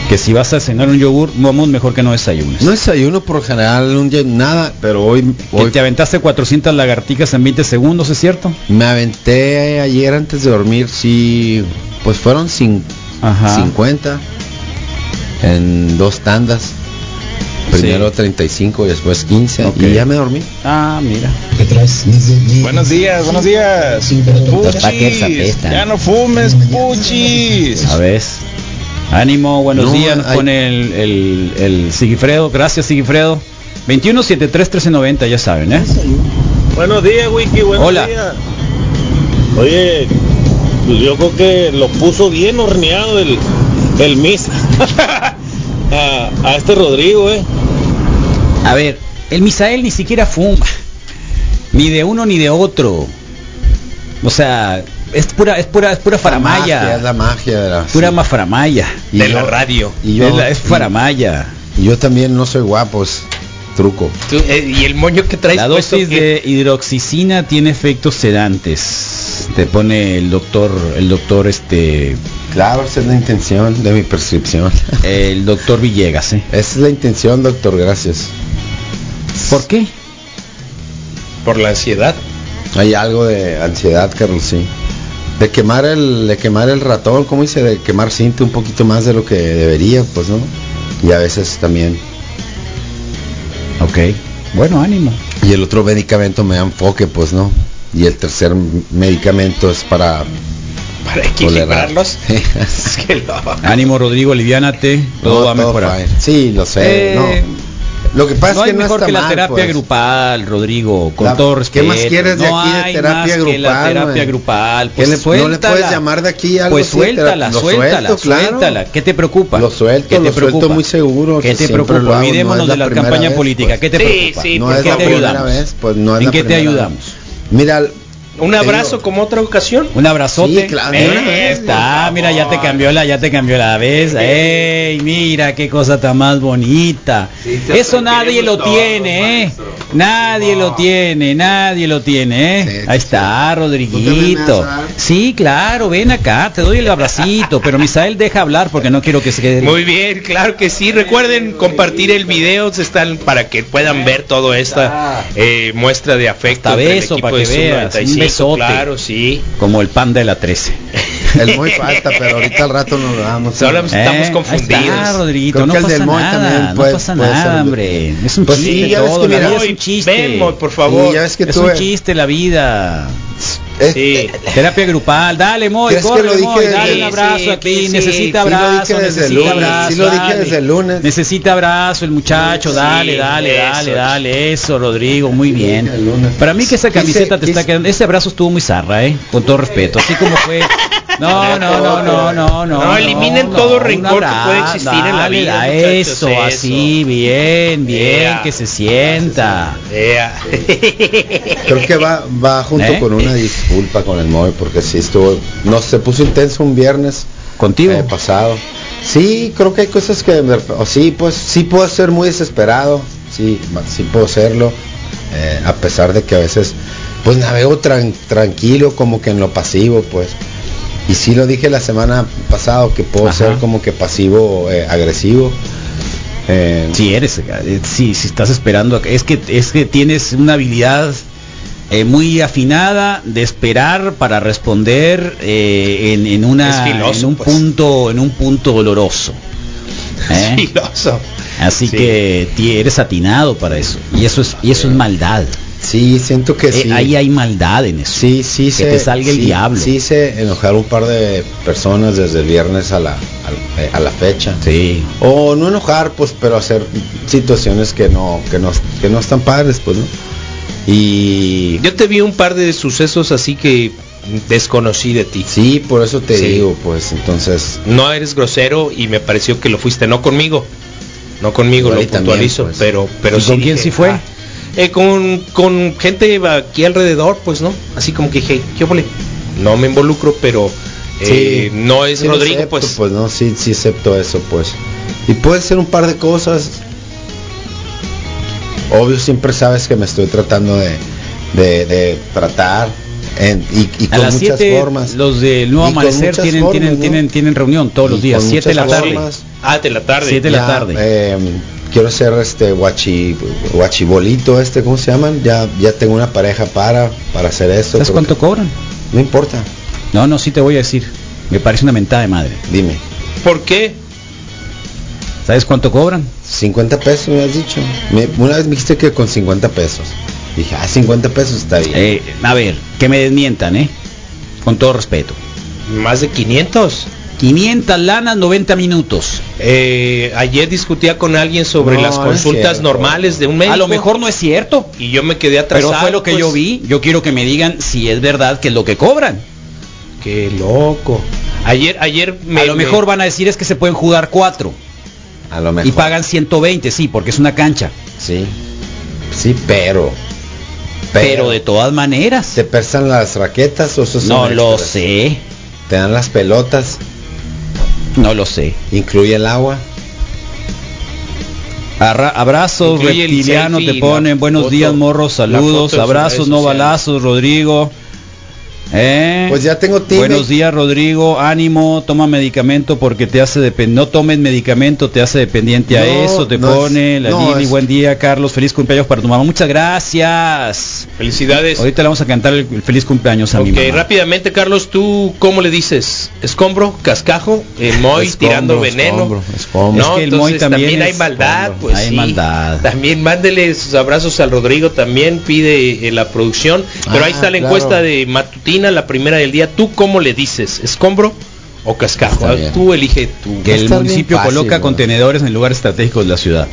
Que si vas a cenar un yogur, vamos mejor que no desayunes. No desayuno por general un día nada, pero hoy, Que hoy te aventaste 400 lagartijas en 20 segundos, ¿es cierto? me aventé ayer antes de dormir, sí, pues fueron cin- Ajá. 50 en dos tandas. Primero 35 y después 15 Ok. y ya me dormí. Ah, mira. Buenos días, buenos días. Los paquetes Puchis, apestan. ya no fumes, puchis. A ver. Ánimo, buenos No, días, nos hay- pone el, el, el Sigifredo. Gracias, Sigifredo. 2173 1390, ya saben, ¿eh? Buenos días, Wiki, buenos Hola. días. Oye, pues yo creo que lo puso bien horneado el, el Miss <laughs> a, a este Rodrigo, eh. A ver, el Misael ni siquiera fuma. Ni de uno ni de otro. O sea, es pura, es pura, es pura magia, es faramaya. la magia de la Pura mafaramaya. Y de yo- la radio. Y yo, es, la- es faramaya. y yo también no soy guapo, es truco. Tú, eh, y el moño que traes La dosis de hidroxicina tiene efectos sedantes. Te pone el doctor, el doctor este Claro, esa es la intención de mi prescripción. <laughs> El doctor Villegas, ¿eh? Esa es la intención, doctor, gracias. ¿Por qué? Por la ansiedad. Hay algo de ansiedad, Carlos, sí. De quemar el, de quemar el ratón, ¿cómo dice? De quemar cinta un poquito más de lo que debería, pues, ¿no? Y a veces también. Ok. Bueno, ánimo. Y el otro medicamento me da enfoque, pues, ¿no? Y el tercer medicamento es para Para equilibrarlos. <laughs> es que no. Ánimo, Rodrigo, aliviánate. Todo No, va a mejorar. fine. Sí, lo sé. Eh, no. Lo que pasa no es hay que no mejor está que la mal, terapia pues. grupal, Rodrigo, con La- todo ¿qué respeto. más quieres de no aquí de hay terapia más que la grupal, terapia güey? grupal. ¿Qué Pues le- no le suéltala. puedes llamar de aquí algo Pues así suéltala? Lo suéltala, suelto, claro. suéltala. ¿Qué te preocupa? Lo suelto, ¿Qué te lo suelto preocupa? muy seguro, ¿Qué que te preocupa? Olvidémonos de la campaña vez, política. pues. ¿Qué te preocupa? sí, No ¿por es qué la ¿En qué te primera ayudamos? vez, pues no es ¿En qué te ayudamos? Mira, Un abrazo como otra ocasión. Un abrazote. Sí, claro, Eh, vez, está, mira, ya te cambió la, ya te cambió la vez. Ey, mira qué cosa tan más bonita. Eso nadie lo tiene, eh. Nadie lo tiene, nadie lo tiene, eh. Ahí está, Rodriguito. Sí, claro, ven acá, te doy el abracito, pero Misael deja hablar porque no quiero que se quede. Muy bien, claro que sí. Recuerden compartir el video, están para que puedan ver toda esta eh, muestra de afecto. Hasta el beso para que veas, un 95, besote. Claro, sí. Como el pan de la 13. El muy falta, pero ahorita al rato nos lo damos. Solo estamos Eh, ahí confundidos. está, Rodriguito, Creo no que el pasa del Moy nada, no pasa puede nada, hombre. Es un Pues chiste sí, ya ves todo, que la mira, vida es Moy, un chiste. ven, Moy, por favor. Sí, ya ves que es tú- un chiste la vida. Es- Sí. Terapia grupal, dale Moy, ¿Crees que corre Moy, dale un abrazo sí, aquí, sí, necesita sí lo abrazo, dije desde el necesita lunes, abrazo. sí lo dije desde el lunes. Necesita abrazo el muchacho, dale, dale, dale, dale, eso Rodrigo, muy bien. el. Para mí que esa camiseta te está quedando, ese abrazo estuvo muy zarra, eh, con todo respeto, así como fue. <laughs> No, no, no, no, no, no. No, eliminen todo un rencor que puede existir en la vida, da muchachos, Eso, eso. así, bien, bien, que se sienta. <laughs> Creo que va, va junto ¿Eh? con una disculpa con el móvil porque sí estuvo, no se puso intenso un viernes Contigo. eh, pasado. Sí, creo que hay cosas que, o sí, pues sí puedo ser muy desesperado, sí, sí puedo serlo, eh, a pesar de que a veces, pues navego tran- tranquilo, como que en lo pasivo, pues. Y sí lo dije la semana pasada que puedo Ajá. ser como que pasivo, eh, agresivo. Eh, Si eres, eh, sí, si estás esperando, es que es que tienes una habilidad eh, muy afinada de esperar para responder eh, en, en una filoso, en un pues. punto en un punto doloroso. ¿eh? Filoso. Así Sí. que ti- eres atinado para eso y eso es y eso es maldad. Sí, siento que Eh, sí. ahí hay maldad en eso. Sí, sí, que se- te salga el sí, diablo. Sí, se enojar un par de personas desde el viernes a la, eh, a la fecha. Sí. O no enojar, pues, pero hacer situaciones que no, que no, que no están padres, pues, ¿no? Y Yo te vi un par de sucesos así que desconocí de ti. sí, por eso te Sí. digo, pues, entonces, No eres grosero y me pareció que lo fuiste, no conmigo. No conmigo, Igual lo también, puntualizo, pues. pero pero ¿Y con quién dije, sí fue? ah, eh, con, con gente aquí alrededor, pues, ¿no? Así como que dije, ¿qué ole? No me involucro, pero eh, sí, no es sí Rodrigo, acepto, pues. pues, no, sí, sí acepto eso, pues. Y puede ser un par de cosas. Obvio, siempre sabes que me estoy tratando de, de, de tratar en- y, y A con las muchas 7 formas. los del nuevo amanecer tienen formas, tienen ¿no? tienen tienen reunión todos los días, con 7 de la tarde. formas. Ah, de la tarde. Siete de la tarde. eh, quiero ser este guachi guachibolito este cómo se llaman ya ya tengo una pareja para para hacer eso ¿Sabes cuánto que- cobran? no importa No, no, sí te voy a decir. Me parece una mentada de madre. dime ¿Por qué? ¿Sabes cuánto cobran? 50 pesos me has dicho Me- una vez me dijiste que con 50 pesos dije ah 50 pesos está bien Eh, a ver, que me desmientan, ¿eh? Con todo respeto. Más de 500. 500 lanas, 90 minutos. Eh, ayer discutía con alguien sobre No, las consultas normales de un médico. A lo mejor no es cierto, Y yo me quedé atrasado. pero fue lo que pues. yo vi. Yo quiero que me digan si es verdad que es lo que cobran. Qué loco. Ayer, ayer me. a lo me- mejor van a decir es que se pueden jugar cuatro a lo mejor y pagan 120, sí, porque es una cancha. sí sí pero Pero, de todas maneras, te pesan las raquetas o no lo sé, te dan las pelotas no lo sé. incluye el agua Arra- abrazos, Incluye el reptiliano, selfie te ponen buenos foto- días, morros, saludos, abrazos, no balazos, Rodrigo. ¿Eh? Pues ya tengo teammate. Buenos días, Rodrigo. Ánimo, toma medicamento porque te hace dependiente. No tomes medicamento, te hace dependiente a eso, te no es- pone la no Lili. es- Buen día, Carlos. Feliz cumpleaños para tu mamá. Muchas gracias. Felicidades. Ahorita le vamos a cantar el, el feliz cumpleaños a mi Ok, mamá. rápidamente, Carlos, ¿tú cómo le dices? ¿Escombro? ¿Cascajo? ¿El Moy Escombro, tirando veneno? escombro, escombro. No, Es que el entonces Moy también hay maldad, pues hay sí. maldad. También mándele sus abrazos al Rodrigo, también pide eh, la producción. Pero ahí Ah, está la claro. encuesta de la primera del día. ¿Tú cómo le dices? ¿Escombro o cascajo? Tú elige tú. Que el municipio fácil, coloca contenedores en lugares estratégicos de la ciudad.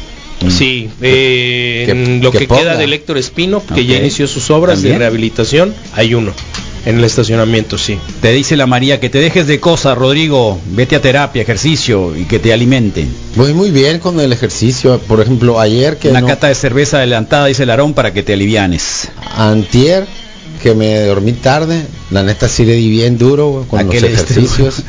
Sí, eh, que- en lo que queda del Héctor Espino, que ya inició sus obras ¿También? de rehabilitación, hay uno en el estacionamiento, sí. Te dice la María que te dejes de cosas, Rodrigo. Vete a terapia, ejercicio y que te alimenten. Voy muy bien con el ejercicio. Por ejemplo, ayer que Una no- cata de cerveza adelantada, dice el Aarón, para que te alivianes. antier que me dormí tarde, la neta sí le di bien duro güey, con ¿A los diste ejercicios.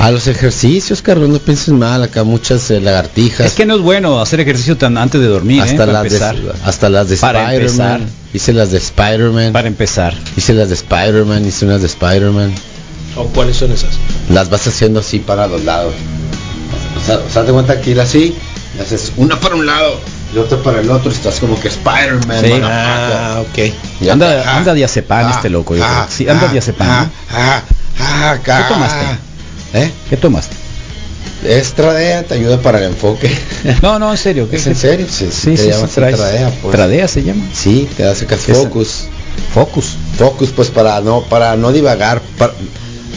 A los ejercicios, Carlos, no pienses mal, acá muchas eh, lagartijas. Es que no es bueno hacer ejercicio tan antes de dormir, ¿eh? hasta, Para las empezar. de, hasta las de Spider-Man. Hice las de Spider-Man. Para empezar. Hice las de Spider-Man, hice unas de Spider-Man. ¿O cuáles son esas? Las vas haciendo así para los lados. O sea, o sea, te cuenta que ir así, y haces una para un lado y otra para el otro, estás como que Spider-Man. Sí. Ah, ok. Y Anda, acá, anda diazepam ah, este loco. yo ah, creo. Sí, anda ah, diazepam. ah, ah, ah. ¿Qué tomaste? ¿Eh? ¿Qué tomaste? Estradea te ayuda para el enfoque. <laughs> No, no, en serio. ¿qué- ¿Es en serio? Sí, Sí, te sí, llamas sí, Tradea, pues. Tradea se llama. Sí, te hace que focus. Focus. Focus, pues para no, para no divagar, para,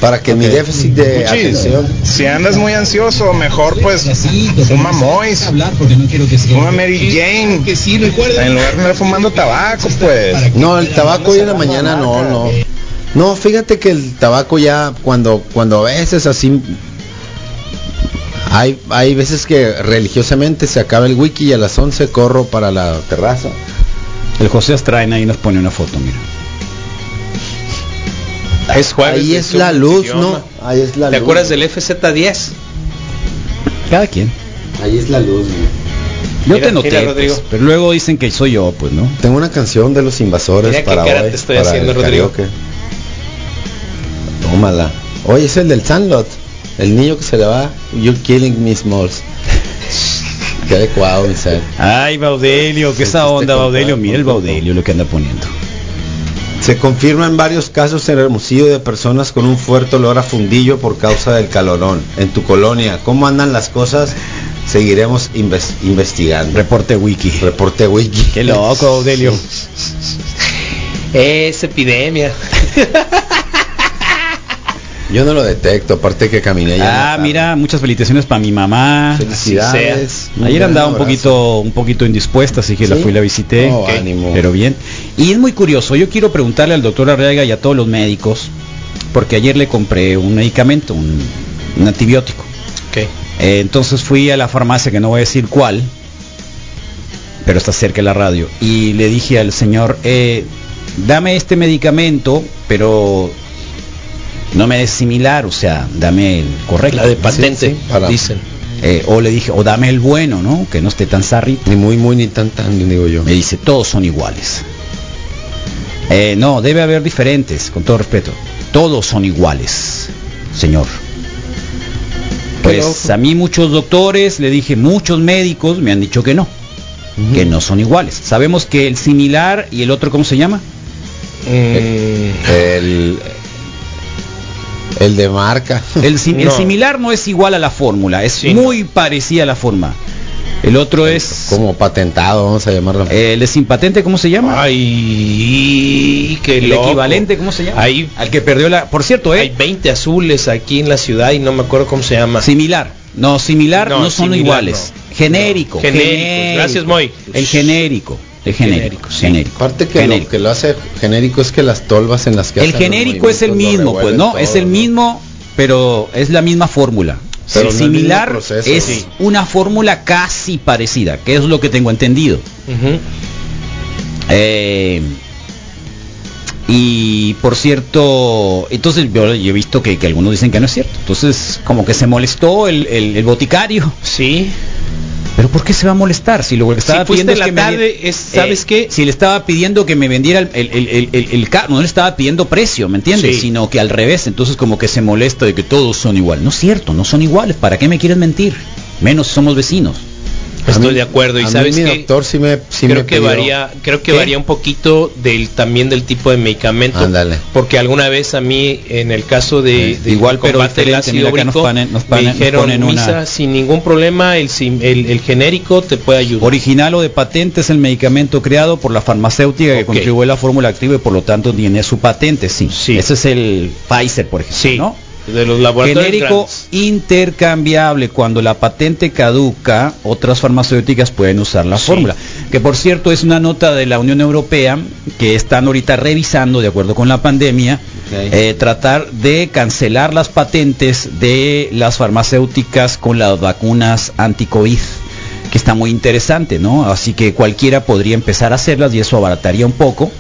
para que mi déficit de Muchis, atención. si andas muy ansioso, mejor pues fuma Mois, fuma Mary Jane, en lugar de andar fumando tabaco, pues. No, el tabaco hoy en la mañana no, no. No, fíjate que el tabaco ya cuando cuando a veces así hay hay veces que religiosamente se acaba el wiki y a las 11 corro para la terraza. El José Astraina ahí nos pone una foto, mira. Es jueves. Ahí es la luz, idioma. ¿no? Ahí es la ¿Te luz. acuerdas del FZ10? Cada quien. Ahí es la luz. mira. Yo Mira, te noté, mira, pues, pero luego dicen que soy yo, pues, ¿no? Tengo una canción de los invasores Mira qué para cara hoy, te estoy para haciendo, el Rodrigo. karaoke. Tómala. Oye, es el del Sandlot. El niño que se le va. You're killing me smalls. Qué adecuado, mi ser. Ay, Baudelio, que esa Sentiste onda, Baudelio. Mira el. Baudelio lo que anda poniendo. Se confirman varios casos en Hermosillo de personas con un fuerte olor a fundillo por causa del calorón. En tu colonia, ¿cómo andan las cosas? Seguiremos inves- investigando. Reporte wiki. Reporte wiki. Qué loco, Baudelio. <laughs> Es epidemia. <laughs> Yo no lo detecto, aparte que caminé ya. Ah, mira, muchas felicitaciones para mi mamá. Felicidades. Ayer andaba un poquito, un poquito indispuesta, así que la fui y la visité. Oh, ánimo. Pero bien. Y es muy curioso. Yo quiero preguntarle al doctor Arriaga y a todos los médicos, porque ayer le compré un medicamento, un, un antibiótico. Ok. Eh, entonces fui a la farmacia, que no voy a decir cuál, pero está cerca de la radio, y le dije al señor, eh, dame este medicamento, pero no me des similar, o sea, dame el correcto. La de patente, sí, para- dicen. Eh, o le dije, o dame el bueno, ¿no? Que no esté tan sarrito. Ni muy, muy, ni tan, tan, digo yo. Me dice, todos son iguales. Eh, no, debe haber diferentes, con todo respeto. Todos son iguales, señor. Pues a mí muchos doctores, le dije, muchos médicos me han dicho que no, que no son iguales. Sabemos que el similar y el otro, ¿cómo se llama? Mm, El, el de marca. <laughs> El, sim- el No. similar no es igual a la fórmula, es Sí, muy parecida a la forma. El otro es... Como patentado, vamos a llamarlo. El es impatente, ¿cómo se llama? Ay, qué el loco. equivalente, ¿cómo se llama? Hay, Al que perdió la... Por cierto, hay ¿eh? 20 azules aquí en la ciudad y no me acuerdo cómo se llama. Similar. No, similar no, No, son similar iguales. no. Genérico. No. Genérico. Gracias, Moy. El genérico. El genérico. Genérico, sí. genérico. Aparte que Genérico. lo que lo hace genérico es que las tolvas en las que El genérico es el mismo, pues, ¿no? Es el ¿no? mismo, pero es la misma fórmula. Pero el no el mismo similar proceso, es sí. una fórmula casi parecida, que es lo que tengo entendido. Eh, y por cierto, entonces yo, yo he visto que, que algunos dicen que no es cierto. Entonces, como que se molestó el, el- el boticario. Sí. Pero ¿por qué se va a molestar? Si lo que estaba Si pidiendo es la que tarde, es- ¿sabes qué? Si le estaba pidiendo que me vendiera el, el, el, el- carro, no le estaba pidiendo precio, ¿me entiendes? Sí. Sino que al revés, entonces como que se molesta de que todos son igual. No es cierto, no son iguales. ¿Para qué me quieres mentir? Menos si somos vecinos. Estoy de acuerdo y a mí sabes mi doctor sí me sí creo me que pidió- varía creo que ¿Qué? varía un poquito del también del tipo de medicamento Ándale. porque alguna vez a mí en el caso de, de igual, pero combate el ácido úrico, me ponen- nos dijeron ponen una- "Misa, sin ningún problema el, el, el genérico te puede ayudar Original o de patente es el medicamento creado por la farmacéutica que contribuye a la fórmula activa y por lo tanto tiene su patente, sí. Ese es el Pfizer, por ejemplo, ¿no? De los laboratorios Genérico intercambiable. Cuando la patente caduca, otras farmacéuticas pueden usar la fórmula. Que por cierto es una nota de la Unión Europea que están ahorita revisando, de acuerdo con la pandemia, eh, tratar de cancelar las patentes de las farmacéuticas con las vacunas anti-COVID que está muy interesante, ¿no? Así que cualquiera podría empezar a hacerlas y eso abarataría un poco.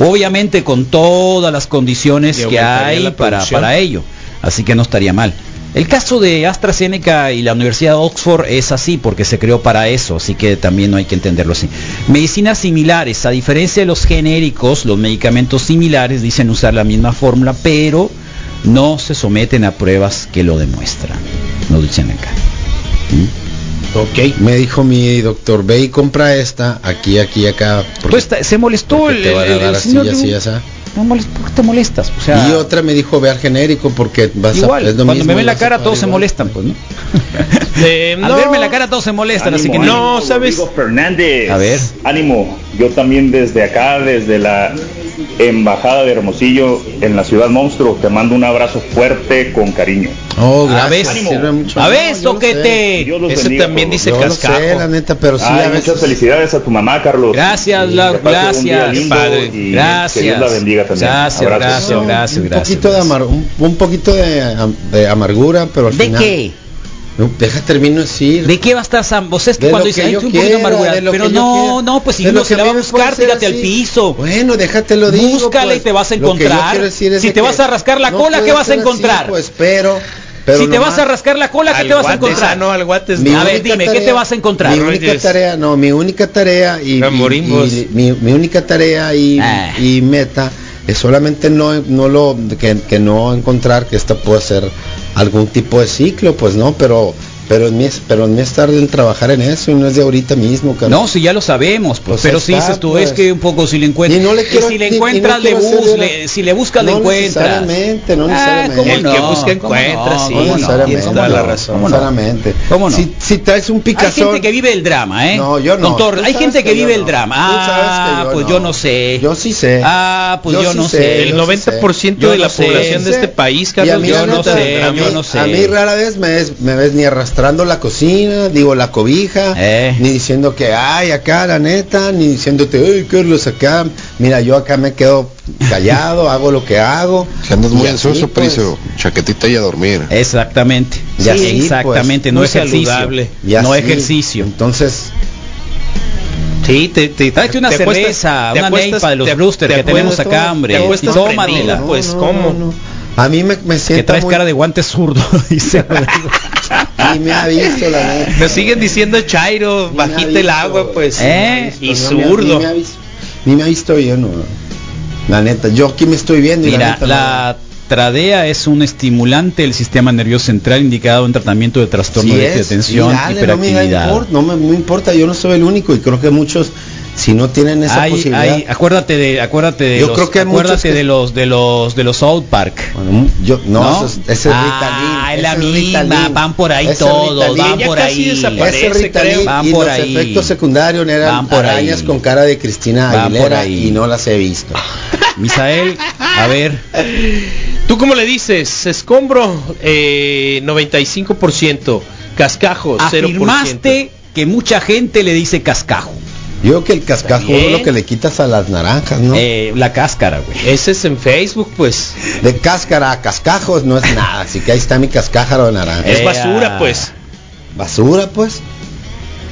Obviamente con todas las condiciones que hay para ello. Así que no estaría mal. El caso de AstraZeneca y la Universidad de Oxford es así porque se creó para eso, así que también no hay que entenderlo así. Medicinas similares, a diferencia de los genéricos, los medicamentos similares dicen usar la misma fórmula, pero no se someten a pruebas que lo demuestran. Nos dicen acá. Ok. Me dijo mi doctor, ve y compra esta, aquí, aquí, acá. porque- Pues está- se molestó el, el- señor así, de- así. No molest- ¿Por qué te molestas? O sea, y otra me dijo, ve al genérico porque vas igual, a... es lo cuando mismo, me ven la cara todos se molestan, pues, ¿no? <laughs> Eh, <laughs> Al no. verme la cara todos se molestan, así que Ánimo, no. ánimo, Rodrigo Fernández. A ver. Ánimo. Yo también desde acá, desde la Embajada de Hermosillo en la ciudad monstruo, te mando un abrazo fuerte con cariño. Oh, A gracias. a ver, bendiga a también dice cascajo. sé, la neta, pero sí Ay, a veces... muchas felicidades a tu mamá, Carlos. Gracias, la- gracias, padre. Gracias. Que Dios la bendiga también. Gracias, Abrazos. gracias, gracias, un gracias. poquito de amar, un, un poquito de, de amargura, pero al ¿De final... qué? No, deja termino de decir. ¿De qué va a estar Sam? Vos es que De cuando dice, que yo un poquito quiera, de lo Pero no, no, pues si De uno se la va a buscar, tírate al así. piso. Bueno, déjate lo digo. Búscala pues. y te vas a Lo que yo encontrar. quiero decir es Si de te que vas a rascar la no cola, ¿qué vas a ser así, encontrar? pues, pero... pero si te vas a rascar la cola, ¿qué te vas a encontrar? ah, no, al guates no. A ver, dime, ¿qué tarea- te vas a encontrar? Mi única tarea, no, mi única tarea y, y- y mi, mi única tarea y, Ah. y meta es solamente no, no lo que, que no encontrar que esta pueda ser algún tipo de ciclo, pues no, pero pero en mí es, pero en mí es tarde en trabajar en eso y no es de ahorita mismo, Carlos. No, si ya lo sabemos, pues, Pues pero si dices tú, pues. es que un poco si le encuentras, Y no le quiero- si le y no encuentras, le bus, le- si le buscas, le no encuentras. necesariamente, no Ah, necesariamente. ¿cómo El no? que busca ¿Cómo encuentra, no? sí. ¿Cómo no? necesariamente, toda la razón. no necesariamente. ¿Cómo no? Si, si traes un Hay picazón, gente que vive el drama, ¿eh? No, yo no. Tú hay gente que, vive el drama. Ah, que yo pues no. yo no sé. yo sí sé. Ah, pues Yo no sé. El Yo 90% Yo de la población de este país, Carlos, mí, yo no sé, a mí, yo no sé. a mí rara vez me ves, me ves ni arrastrando la cocina, digo la cobija, Eh. ni diciendo que ay acá la neta, ni diciéndote, ay Carlos acá, mira yo acá me quedo callado, <laughs> hago lo que hago. Si andas muy ansioso, pues, chaquetita y a dormir. Exactamente. Ya, así, exactamente, pues, no ejercicio. saludable. y no así. ejercicio. Entonces, Sí, te, te, Tráete una te cerveza, te una neipa de los te- Brewster te que tenemos acá, hombre. Te prendida, No, pues, no, ¿cómo? no, no. A mí me, me Que sienta traes muy- cara de guante zurdo, <laughs> dice <laughs> Rodrigo. Ni me ha visto la neta. Nos siguen diciendo Chairo, me bajita el agua, pues. ¿Eh? Y me ha- zurdo. Ni me ha visto, ni me ha visto bien, no. La neta, yo aquí me estoy viendo y la Mira, neta, la tradea es un estimulante del sistema nervioso central indicado en tratamiento de trastorno Sí de atención, no me hiperactividad. importa, no me, no importa, yo no soy el único y creo que muchos si no tienen esa Hay- posibilidad. hay- acuérdate de, acuérdate de Yo los, creo que acuérdate que- de los, de los, de los South Park. Bueno, yo no, ¿No? es- ese es Ah, Ritalin. es la misma, Ritalin. van por ahí todos, Ritalin. van por ahí. Ese Ritalin. Van y por los ahí. efectos secundarios eran Van por arañas ahí. con cara de Cristina Van por Aguilera ahí. y no las he visto. <laughs> Misael, a ver, ¿Tú cómo le dices? Escombro, eh, 95%. Cascajo, 0%. afirmaste que mucha gente le dice cascajo. Yo creo que el cascajo es lo que le quitas a las naranjas, ¿no? Eh, la cáscara, güey. Ese es en Facebook, pues. De cáscara a cascajos no es nada, así que ahí está mi cascájaro de naranja. Es Eh, basura, ah. pues. Basura, pues.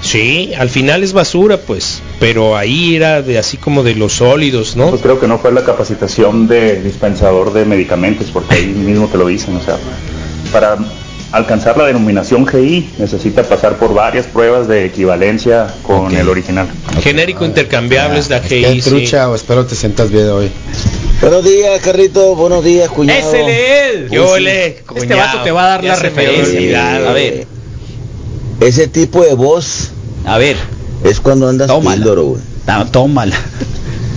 Sí, al final es basura, pues. Pero ahí era de así como de los sólidos, ¿no? Pues creo que no fue la capacitación de dispensador de medicamentos, porque ahí mismo te lo dicen, o sea, para alcanzar la denominación GI necesita pasar por varias pruebas de equivalencia con el original. Genérico intercambiable es la ¿Qué GI. sí. trucha? o espero te sientas bien hoy. Buenos días, Carrito. Buenos días, cuñado. ¡Ese él! Yo le, Este vato te va a dar ya la referencia. olvidaba. A ver, Ese tipo de voz a ver, es cuando andas Tómala. píldoro, güey. tómala.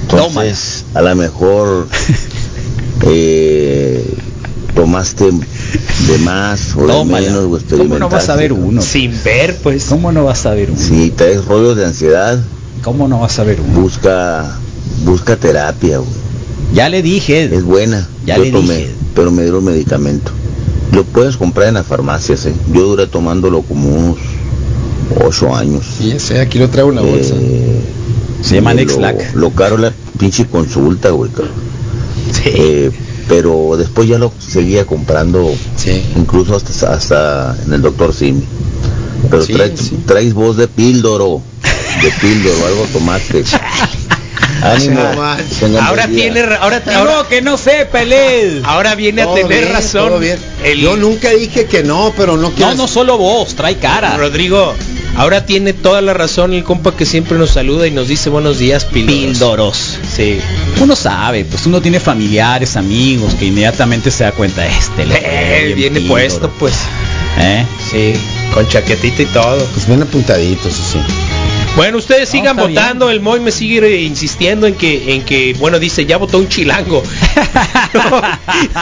Tómala. Entonces, a lo mejor eh, tomaste de más o de Tómala. menos, güey. ¿Cómo no vas a ver uno? Sin ver, pues. ¿Cómo no vas a ver uno? Si traes rollos de ansiedad, ¿Cómo no vas a ver uno? busca busca terapia, güey. Ya le dije. Es buena. Ya Yo le tomé, dije. pero me dieron medicamento. Lo puedes comprar en las farmacias, ¿eh? Yo duré tomándolo como unos ocho años. Sí, ese, aquí lo traigo en la bolsa. Eh, Se llama lo- Nexlac. Lo caro la pinche consulta, güey. cabrón. Eh, pero después ya lo seguía comprando, incluso hasta, hasta en el doctor Simi. Pero Sí, traes, sí. traes voz de píldoro, de píldoro, algo tomaste. <laughs> Ánimo. Ahora tiene, ahora, No, ahora, que no sepa él. ahora viene a tener bien, razón. todo bien. El- Yo nunca dije que no, pero no quiero. No, no solo vos, trae cara. Rodrigo, ahora tiene toda la razón el compa que siempre nos saluda y nos dice buenos días, píldoros. Píldoros. Sí. Uno sabe, pues uno tiene familiares, amigos, que inmediatamente se da cuenta, este le Eh, viene píldoro. puesto, pues. ¿Eh? Sí, con chaquetita y todo. Pues bien apuntaditos, sí. Bueno, ustedes sigan votando. El Moy me sigue insistiendo en que, en que, bueno, dice ya votó un chilango. <laughs> No,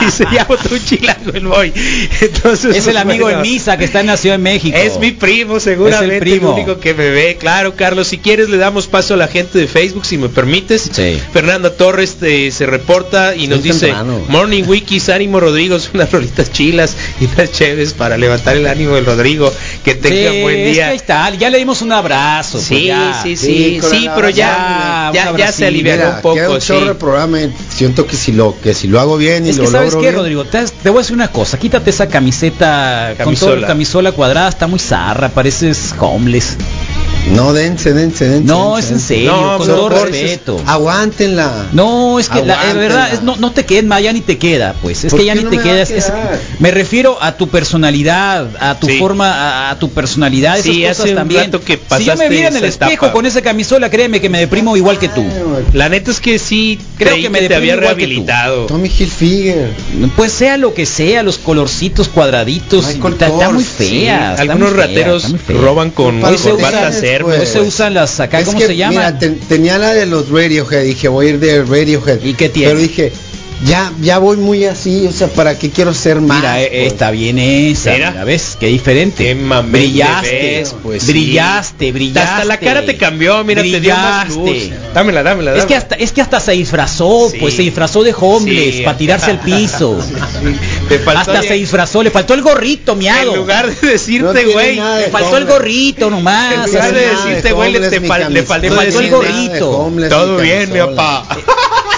<laughs> dice ya votó un chilango el Moy. Entonces, Es el amigo bueno, en misa que está en la Ciudad de México. Es mi primo, seguramente, Es el el, primo. único que me ve. Claro, Carlos, si quieres le damos paso a la gente de Facebook, si me permites. Sí. Fernanda Torres eh, se reporta y nos dice, temprano. Morning Wikis, ánimo Rodrigo, <laughs> unas rolitas chilas y unas chéves para levantar el ánimo del Rodrigo. Que tenga Sí, buen es que día. ahí está, ya le dimos un abrazo. pues Sí, ya. sí, sí, sí, pero ya, ya, ya se alivianó Mira, un poco. queda un sí. chorro de programa. y Siento que si lo que si lo hago bien y Es lo que sabes logro qué, bien, Rodrigo, te, te voy a decir una cosa, quítate esa camiseta con todo camisola cuadrada, está muy zarra, pareces homeless. No, dense, dense, dense. No, dense, es en serio, No, con todo respeto. Aguántenla. No, es que la, de verdad es- no, no te queda, ma, ya ni te queda, pues. Es ¿Por que ya ni no te me va queda. a es- es- quedar? me refiero a tu personalidad, a tu Sí. forma, a, a tu personalidad, esas Sí, cosas hace un también. rato que si yo me viera en el espejo etapa. con esa camisola, créeme que me deprimo igual que tú. La neta es que sí, Creo creí que me que te había deprimo igual que tú. rehabilitado. Tommy Hilfiger. Pues sea lo que sea, los colorcitos cuadraditos, Michael está, muy fea. está Algunos muy fea, rateros roban con Hoy Usan- Hermes. Hoy se usan las acá, ¿cómo que, se llama? Mira, ten- tenía la de los Radiohead, dije voy a ir de Radiohead. ¿Y qué tiene? Pero dije, ya, ya voy muy así, o sea, ¿para qué quiero ser más? Mira, eh, pues? está bien esa, Mira. mira, ¿ves? Qué diferente. Qué mamey brillaste, te ves, pues, sí. brillaste, brillaste. Hasta la cara te cambió, mira, te dio más luz. Brillaste. Dámela, dámela, Es que dámela. hasta es que hasta se disfrazó, Sí. pues se disfrazó de homeless Sí. para tirarse al <laughs> piso. Hasta ya- se disfrazó, le faltó el gorrito, miado. En lugar de decirte, güey, de le faltó el gorrito en nomás. lugar de de decirte, güey, le, te mi fal- le faltó Le faltó el gorrito. Todo bien, mi papá.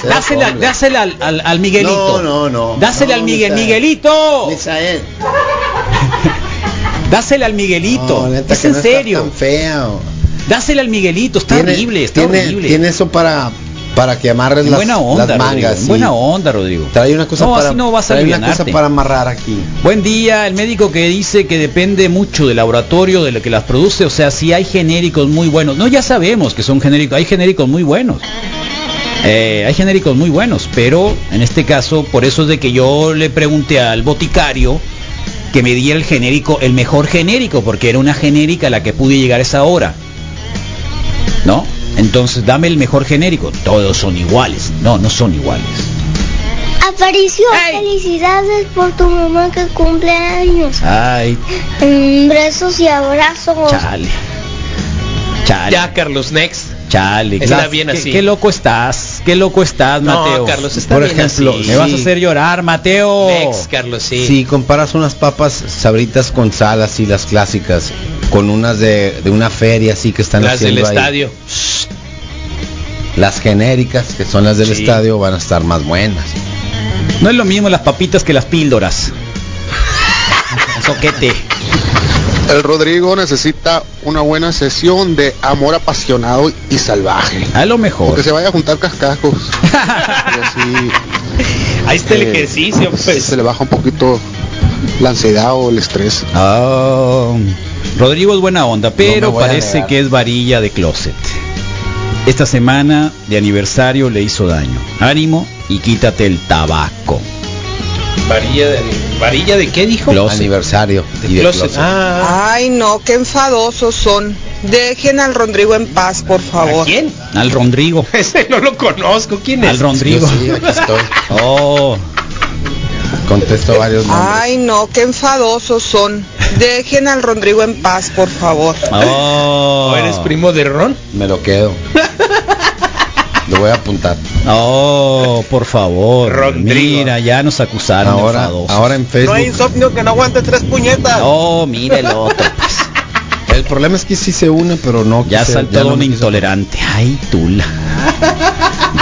Cero Dásela, homeless. dásela al, al, Miguelito. No, no, no. Dásela No, al Miguel, Misael. Miguelito. Misael. <laughs> Dásela al Miguelito. No, es en no serio. tan fea. o- Dásela al Miguelito, está Tiene- horrible, está tiene, horrible. Tiene eso para para que amarres las, buena onda, las mangas. sí. buena onda, Rodrigo. Trae una cosa No, para así no vas a trae una cosa para amarrar aquí. Buen día, el médico que dice que depende mucho del laboratorio de lo que las produce, o sea, si hay genéricos muy buenos. No, ya sabemos que son genéricos, hay genéricos muy buenos. Eh, hay genéricos muy buenos, pero en este caso, por eso es de que yo le pregunté al boticario que me diera el genérico, el mejor genérico, porque era una genérica a la que pude llegar a esa hora. ¿No? Entonces, dame el mejor genérico. Todos son iguales. No, no son iguales. Aparicio, felicidades por tu mamá que cumple años. Ay, Mm, Besos y abrazos. chale. Chale. Ya, Carlos, next. Chale, Está claro, bien qué- así. Qué loco estás, qué loco estás, No, Mateo. Carlos, está Por bien ejemplo, así. Me vas a hacer llorar, Mateo. Next, Carlos, sí. Si comparas unas papas sabritas con sal, así las clásicas, con unas de, de una feria así que están Las del haciendo ahí, estadio. las genéricas, que son las del Sí. estadio, van a estar más buenas. No es lo mismo las papitas que las píldoras. <laughs> Soquete. El Rodrigo necesita una buena sesión de amor apasionado y salvaje. A lo mejor. Porque se vaya a juntar cascajos. <laughs> y así Ahí está el Eh, ejercicio, pues. se le baja un poquito la ansiedad o el estrés. Ah, Rodrigo es buena onda, pero parece que es varilla de closet. Esta semana de aniversario le hizo daño. Ánimo y quítate el tabaco. Varilla de, varilla de qué dijo? Closet. Aniversario. y de Closet. closet. Ah, Ay, no, qué enfadosos son. Dejen al Rodrigo en paz, por favor. ¿a quién? Al Rondrigo. <laughs> Ese no lo conozco. ¿Quién es? Al Rondrigo. Sí, aquí estoy. Oh, Contesto varios nombres. Ay, no, qué enfadosos son. Dejen al Rodrigo en paz, por favor. oh. ¿O eres primo de Ron? Me lo quedo. <laughs> Lo voy a apuntar. Oh, por favor. Rodrigo. Mira, ya nos acusaron de Ahora, enfadosos. ahora en Facebook. insomnio que no aguante tres puñetas. Oh, mira el otro. pues. El problema es que sí se une, pero no. Ya quise- saltó no un quiso- intolerante. Ay, tula.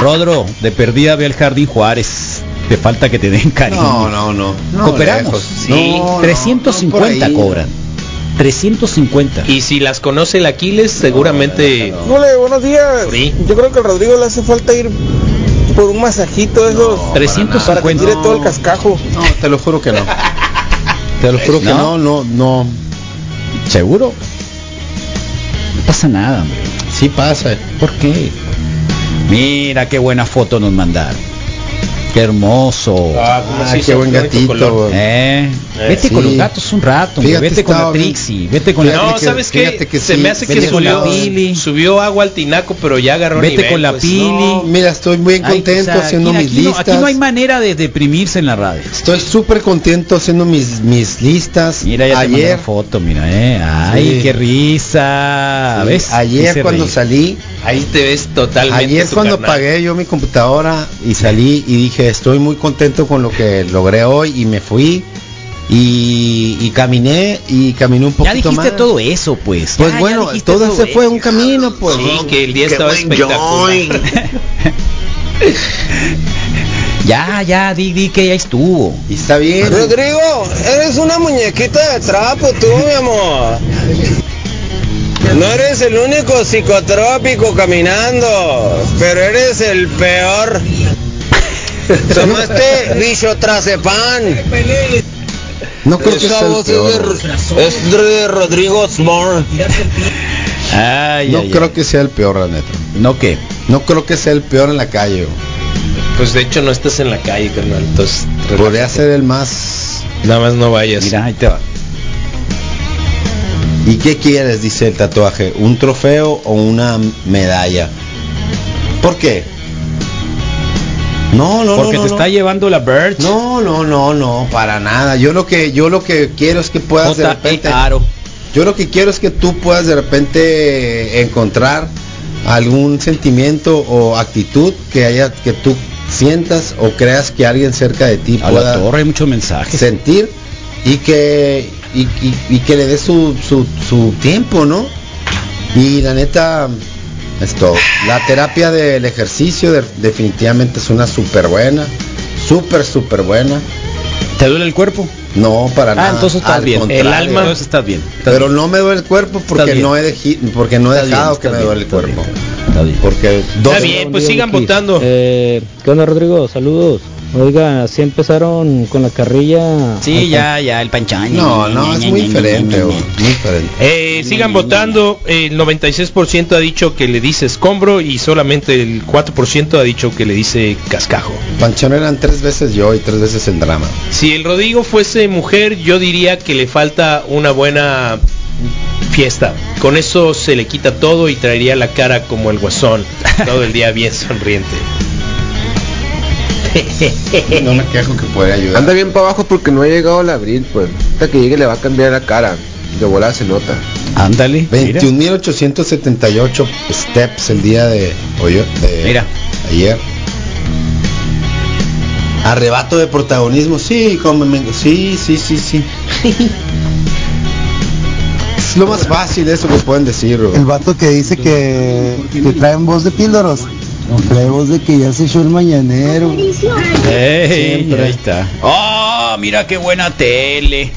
Rodro, de perdida ve al Jardín Juárez. Te falta que te den cariño. No, no, no. no Cooperamos. lejos. Sí, No, no, 350 no, por ahí. cobran. 350. Y si las conoce el Aquiles, seguramente... Hola, buenos días. Sí. Yo creo que al Rodrigo le hace falta ir por un masajito de esos. para que 350. tire todo el cascajo. No, te lo juro que no. <laughs> Te lo juro que ¿No? no, no, no. ¿Seguro? No pasa nada, hombre. Sí pasa. ¿Por qué? Mira qué buena foto nos mandaron. Qué hermoso. Ah, ¿cómo Ah, se qué buen gatito. Eh, vete sí. con los gatos un rato. Fíjate, vete con la. Trixie, vete con la No, que- ¿sabes qué? que Se sí, me hace que vete la subió, Pili. subió agua al tinaco, pero ya agarró Vete nivel, con la pues. Pili. No, mira, estoy muy Ay, contento o sea, haciendo mira, mis aquí no- listas. aquí no hay manera de deprimirse en la radio. Estoy súper contento haciendo mis, mis listas. Mira, ya te mandé ayer, la foto, mira, eh. Ay, Sí. qué risa. sí, ¿Ves? Ayer cuando reír. salí, Ahí te ves totalmente ayer cuando carnal. pagué yo mi computadora y salí y dije, estoy muy contento con lo que logré hoy y me fui y, y caminé y caminé un poquito Ya dijiste más. todo eso, pues. Pues Ya, ya bueno, dijiste todo ese fue un camino, pues. Sí, que el día Qué estaba espectacular. <laughs> Ya, ya, di, di que ya estuvo. Y está bien. Rodrigo, eres una muñequita de trapo tú, mi amor. No eres el único psicotrópico caminando, pero eres el peor. Tomaste bicho trasepan. No creo que sea el voz es peor. de, es de Rodrigo Smart. Ay, No ay, creo ay. que sea el peor, la neta. ¿No qué? No creo que sea el peor en la calle. Pues de hecho no estás en la calle, carnal. Entonces, Podría ser el más. nada más no vayas. Mira, ahí te va. ¿Y qué quieres? Dice el tatuaje. ¿Un trofeo o una medalla? ¿Por qué? No, no, Porque no, te no, está llevando la Birch. No, no, no, no, para nada. Yo lo que yo lo que quiero es que puedas de J. repente Aro. Yo lo que quiero es que tú puedas de repente encontrar algún sentimiento o actitud que haya que tú sientas o creas que alguien cerca de ti A la pueda torre hay muchos mensajes. sentir y que y, y- y que le dé su, su, su tiempo, ¿no? Y la neta es todo. La terapia del ejercicio de- definitivamente es una súper buena, súper súper buena. ¿Te duele el cuerpo? No, para nada. Ah, entonces estás Al bien. El alma. Entonces estás bien. Estás Pero bien. no me duele el cuerpo porque no he deji- porque no he bien, dejado que me bien, duele el cuerpo. bien, Está bien. Porque dos Está bien, pues sigan votando. Eh, ¿Qué onda, Rodrigo? Saludos. Oiga, así empezaron con la carrilla. Sí, ya, ya, el panchaño. No, no, es muy diferente, muy diferente. Eh, sigan votando. El 96% ha dicho que le dice escombro y solamente el 4% ha dicho que le dice cascajo. Panchón eran tres veces yo y tres veces el drama. Si el Rodrigo fuese mujer, yo diría que le falta una buena fiesta. Con eso se le quita todo y traería la cara como el guasón, todo el día bien sonriente. No me quejo que puede ayudar. Anda bien para abajo porque no ha llegado el abril, pues. Hasta que llegue le va a cambiar la cara. De volada se nota. Ándale. mira. 21.878 steps el día de hoy. De Mira. Ayer. Arrebato de protagonismo, sí, como me- sí, sí, sí, sí. <laughs> es lo más fácil eso que pueden decir. bro. El vato que dice que, que traen voz de píldoros. Trae voz de que ya se echó el mañanero. Ey, Siempre. ahí está. Oh, mira qué buena tele.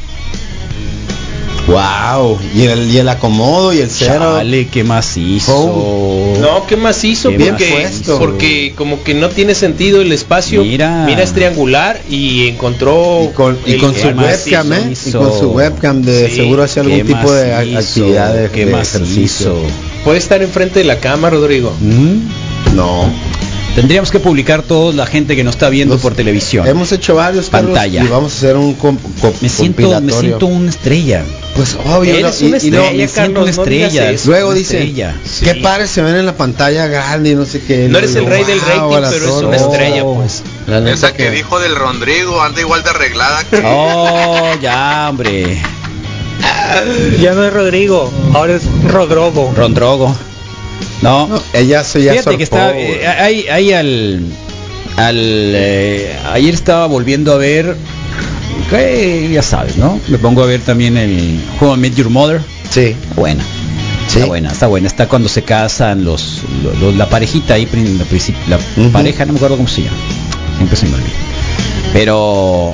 Wow, y el, y el acomodo y el cero. Chale, ¿qué más hizo? Oh. No, ¿qué más hizo? Qué porque, más hizo? porque como que no tiene sentido el espacio. Mira. es triangular y encontró Con, y con su macizo. webcam, ¿eh? Y con su webcam de Sí, seguro hace algún ¿Qué tipo de actividad de, ¿Qué de ejercicio. hizo? Puede estar enfrente de la cama, Rodrigo. ¿Mm? No. Tendríamos que publicar toda la gente que nos está viendo por televisión. Hemos hecho varios Carlos, Pantalla. y vamos a hacer un com- com- Me siento, me siento una estrella. Pues obvio, Eres ¿no? una Y- y estrella, me siento Carlos, no. Luego una dice, estrella. qué padre se ven en la pantalla grande y no sé qué. No eres el rey del Wow, rating, pero es una estrella, pues. La neta Esa que dijo del Rodrigo anda igual de arreglada que... <laughs> Oh, ya, hombre. Ya no es Rodrigo, ahora es Rodrogo. Rondrogo. No. ella se ya Fíjate que está eh, ahí, ahí al al eh, ayer estaba volviendo a ver que ya sabes, ¿no? Me pongo a ver también el juego Meet Your Mother. Sí. Buena. Está buena, está buena. Está cuando se casan los, los- la parejita ahí, la pareja, no me acuerdo cómo se llama. Siempre se me olvida. Pero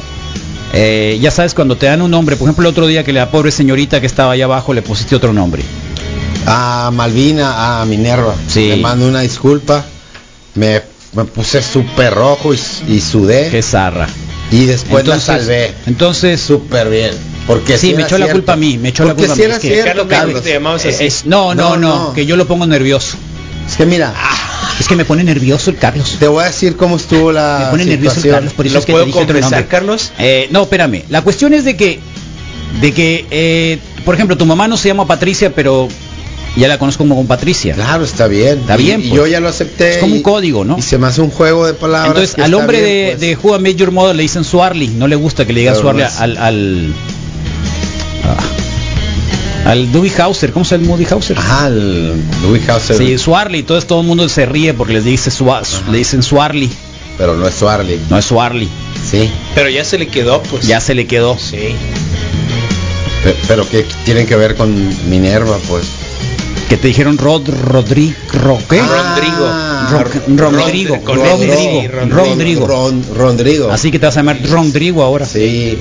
eh, ya sabes cuando te dan un nombre, por ejemplo el otro día que la pobre señorita que estaba allá abajo le pusiste otro nombre. A Malvina, a Minerva. Sí. Le mando una disculpa. Me, me puse súper rojo y, y sudé. Qué zarra. Y después Entonces- la salvé. Entonces, súper bien. Porque sí, si me echó la culpa a mí, me echó la culpa si a mí. Es que- cierto, Carlos. Eh, es- no, no, no, que yo lo pongo nervioso. Es que mira, es que me pone nervioso el Carlos. Te voy a decir cómo estuvo la Me pone nervioso el situación. Carlos, por eso es que te dije nombre. Carlos? Eh, no, espérame. La cuestión es de que, de que, eh, por ejemplo, tu mamá no se llama Patricia, pero ya la conozco como con Patricia. Claro, está bien. Está Y- bien. y pues. yo ya lo acepté. Es como un código, ¿no? Y se me hace un juego de palabras. Entonces, al hombre bien, de, pues. de Your Mother le dicen Swarly. No le gusta que le digan Pero Swarly no es- al, al, ah, al Dewey Hauser. ¿Cómo se llama el Moody Hauser? Ajá, el Dewey Hauser. Sí, Swarly. Entonces todo el mundo se ríe porque les dice Swa- le dicen Swarly. Pero no es Swarly. No es Swarly. Sí. Pero ya se le quedó, pues. Ya se le quedó. Sí. Pe- Pero que tienen que ver con Minerva, pues. Que te dijeron Rod Rodrigo. ¿Qué? Rodrigo. Ro- Rodrigo. Rodrigo. Rodrigo. Ron- Rodrigo. Así que te vas a llamar Rodrigo ahora. Sí.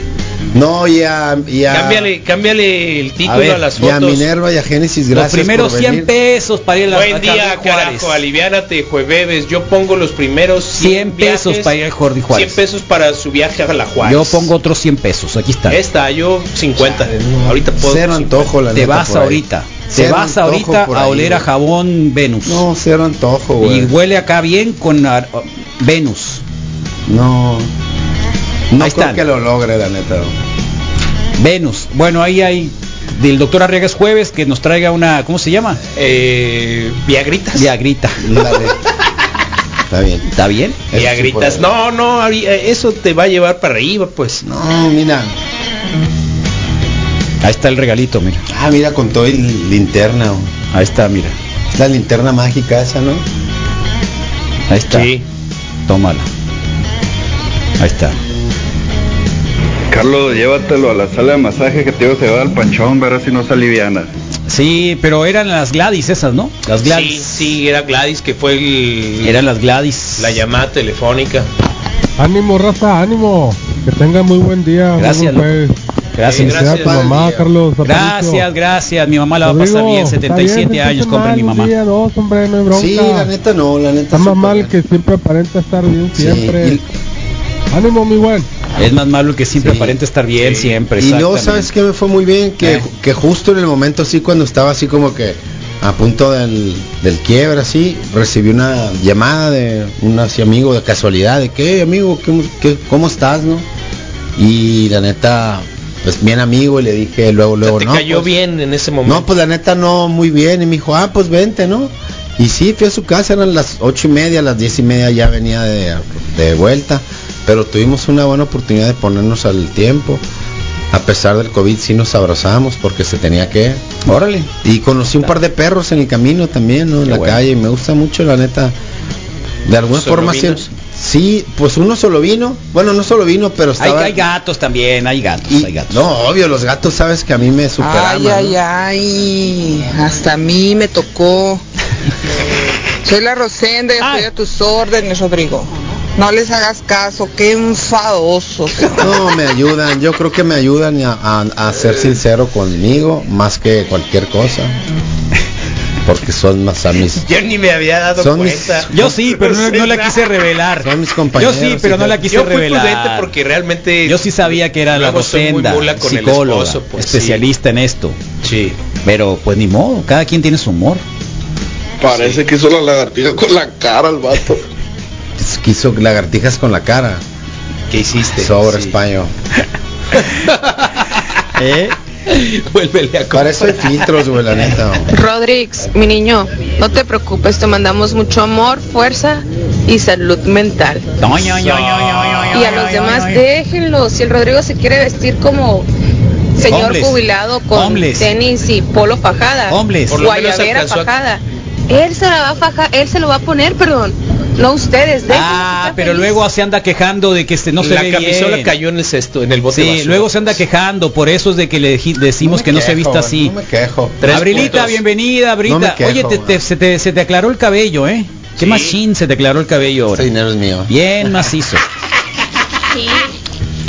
No, y a, y a- Cámbiale, cámbiale el título a, ver, las y a fotos. Minerva y a Génesis, Los gracias primeros por 100 venir. pesos para ir a la Buen a día, carajo, aliviánate, jueves. Yo pongo los primeros 100 pesos viajes, para ir al Jordi 100 Juárez. pesos para su viaje a la Juárez. Yo pongo otros 100 pesos. Aquí está. Esta, yo 50. Ahorita puedo. Cero 50. antojo, la Te vas ahorita. Te vas ahorita a ahí, oler a jabón Venus. No, cero antojo, y güey. huele acá bien con ar- Venus. No. No Ahí creo están. que lo logre, la neta. Venus. Bueno, ahí hay del doctor Arriagas Jueves que nos traiga una, ¿cómo se llama? Eh, Viagritas. Viagrita. Está bien. ¿Está bien? Eso Viagritas. sí no, no, eh, eso te va a llevar para arriba, pues. No, mira. Ahí está el regalito, mira. Ah, mira, con todo el linterna. Ahí está, mira. Es la linterna mágica esa, ¿no? Ahí está. Sí. Tómala. Ahí está. Carlos, llévatelo a la sala de masaje que te iba a llevar al panchón, verás si no se aliviana. Sí, pero eran las Gladys esas, ¿no? Las Gladys. sí, era Gladys que fue el, Eran las Gladys. la llamada telefónica. Ánimo, raza, ánimo. Que tengan muy buen día. Gracias, buen. Gracias. Felicidades a tu mamá, Carlos. Gracias, gracias. Mi mamá la va a pasar bien. está 77 bien, años, compra mi mamá. día, dos, hombre, no hay bronca. Sí, la neta no, la neta. Está más mal bien. que siempre aparenta estar bien Sí, siempre. y- Ánimo, mi buen. Es más malo que siempre Sí. aparenta estar bien, siempre. Y luego, exactamente. ¿sabes qué me fue muy bien? Que, Eh. que justo en el momento así, cuando estaba así como que a punto del, del quiebre, así, recibí una llamada de un así amigo de casualidad, de que, amigo, ¿qué, qué- cómo estás, no? Y la neta, pues bien amigo, y le dije luego, luego, te no. cayó pues, bien en ese momento. No, pues la neta no, muy bien. Y me dijo, ah, pues vente, ¿no? Y sí, fui a su casa, eran las ocho y media, las diez y media ya venía de, de vuelta. Pero tuvimos una buena oportunidad de ponernos al tiempo. A pesar del COVID sí nos abrazamos porque se tenía que. Órale. Y conocí un par de perros en el camino también, ¿no? En Qué la bueno. calle. Y me gusta mucho, la neta. De alguna ¿Solo forma sí. vinos? Sí, pues uno solo vino. Bueno, no solo vino, pero Hay, estaba. hay gatos también, hay gatos, y- hay gatos. no, obvio, los gatos sabes que a mí me superan. Ay, ay, ay, hasta a mí me tocó. <laughs> Soy la Rosenda y estoy a tus órdenes, Rodrigo. No les hagas caso, qué enfadosos. No, me ayudan, yo creo que me ayudan a, a- a ser sincero conmigo más que cualquier cosa. Porque son más a mis... Yo ni me había dado Son mis- cuenta. Yo sí, pero no, no la quise revelar. Son mis Yo compañeros. sí, pero no la quise Yo fui revelar. prudente porque realmente Yo sí sabía que era la docenda, psicóloga, esposo, pues, especialista en esto. Sí. Pero pues ni modo, cada quien tiene su humor. Parece que hizo la lagartija con la cara el vato. Quiso lagartijas con la cara. ¿Qué hiciste? Sobre Sí. español. <laughs> ¿Eh? Vuélvele a Para eso hay filtros, güey, la neta. Rodríguez, mi niño, no te preocupes, te mandamos mucho amor, fuerza y salud mental. Y a los demás déjenlos. Si el Rodrigo se quiere vestir como señor Hombres. jubilado con Hombres. tenis y polo fajada, Hombres. Por lo menos guayabera fajada, él se la va a fajar, él se lo va a poner, perdón, no ustedes. Ah, pero feliz. luego se anda quejando de que este no se la ve camisola bien. cayó en el cesto, en el bote Sí, luego se anda quejando, por eso es de que le decimos que no se vista así. No me quejo. Tres Abrilita, puntos. bienvenida. No quejo, Oye, te- güey. te- se, te, se te aclaró el cabello, ¿eh? Qué Sí. machín se te aclaró el cabello ahora. Este dinero es mío. Bien macizo. <laughs> Sí,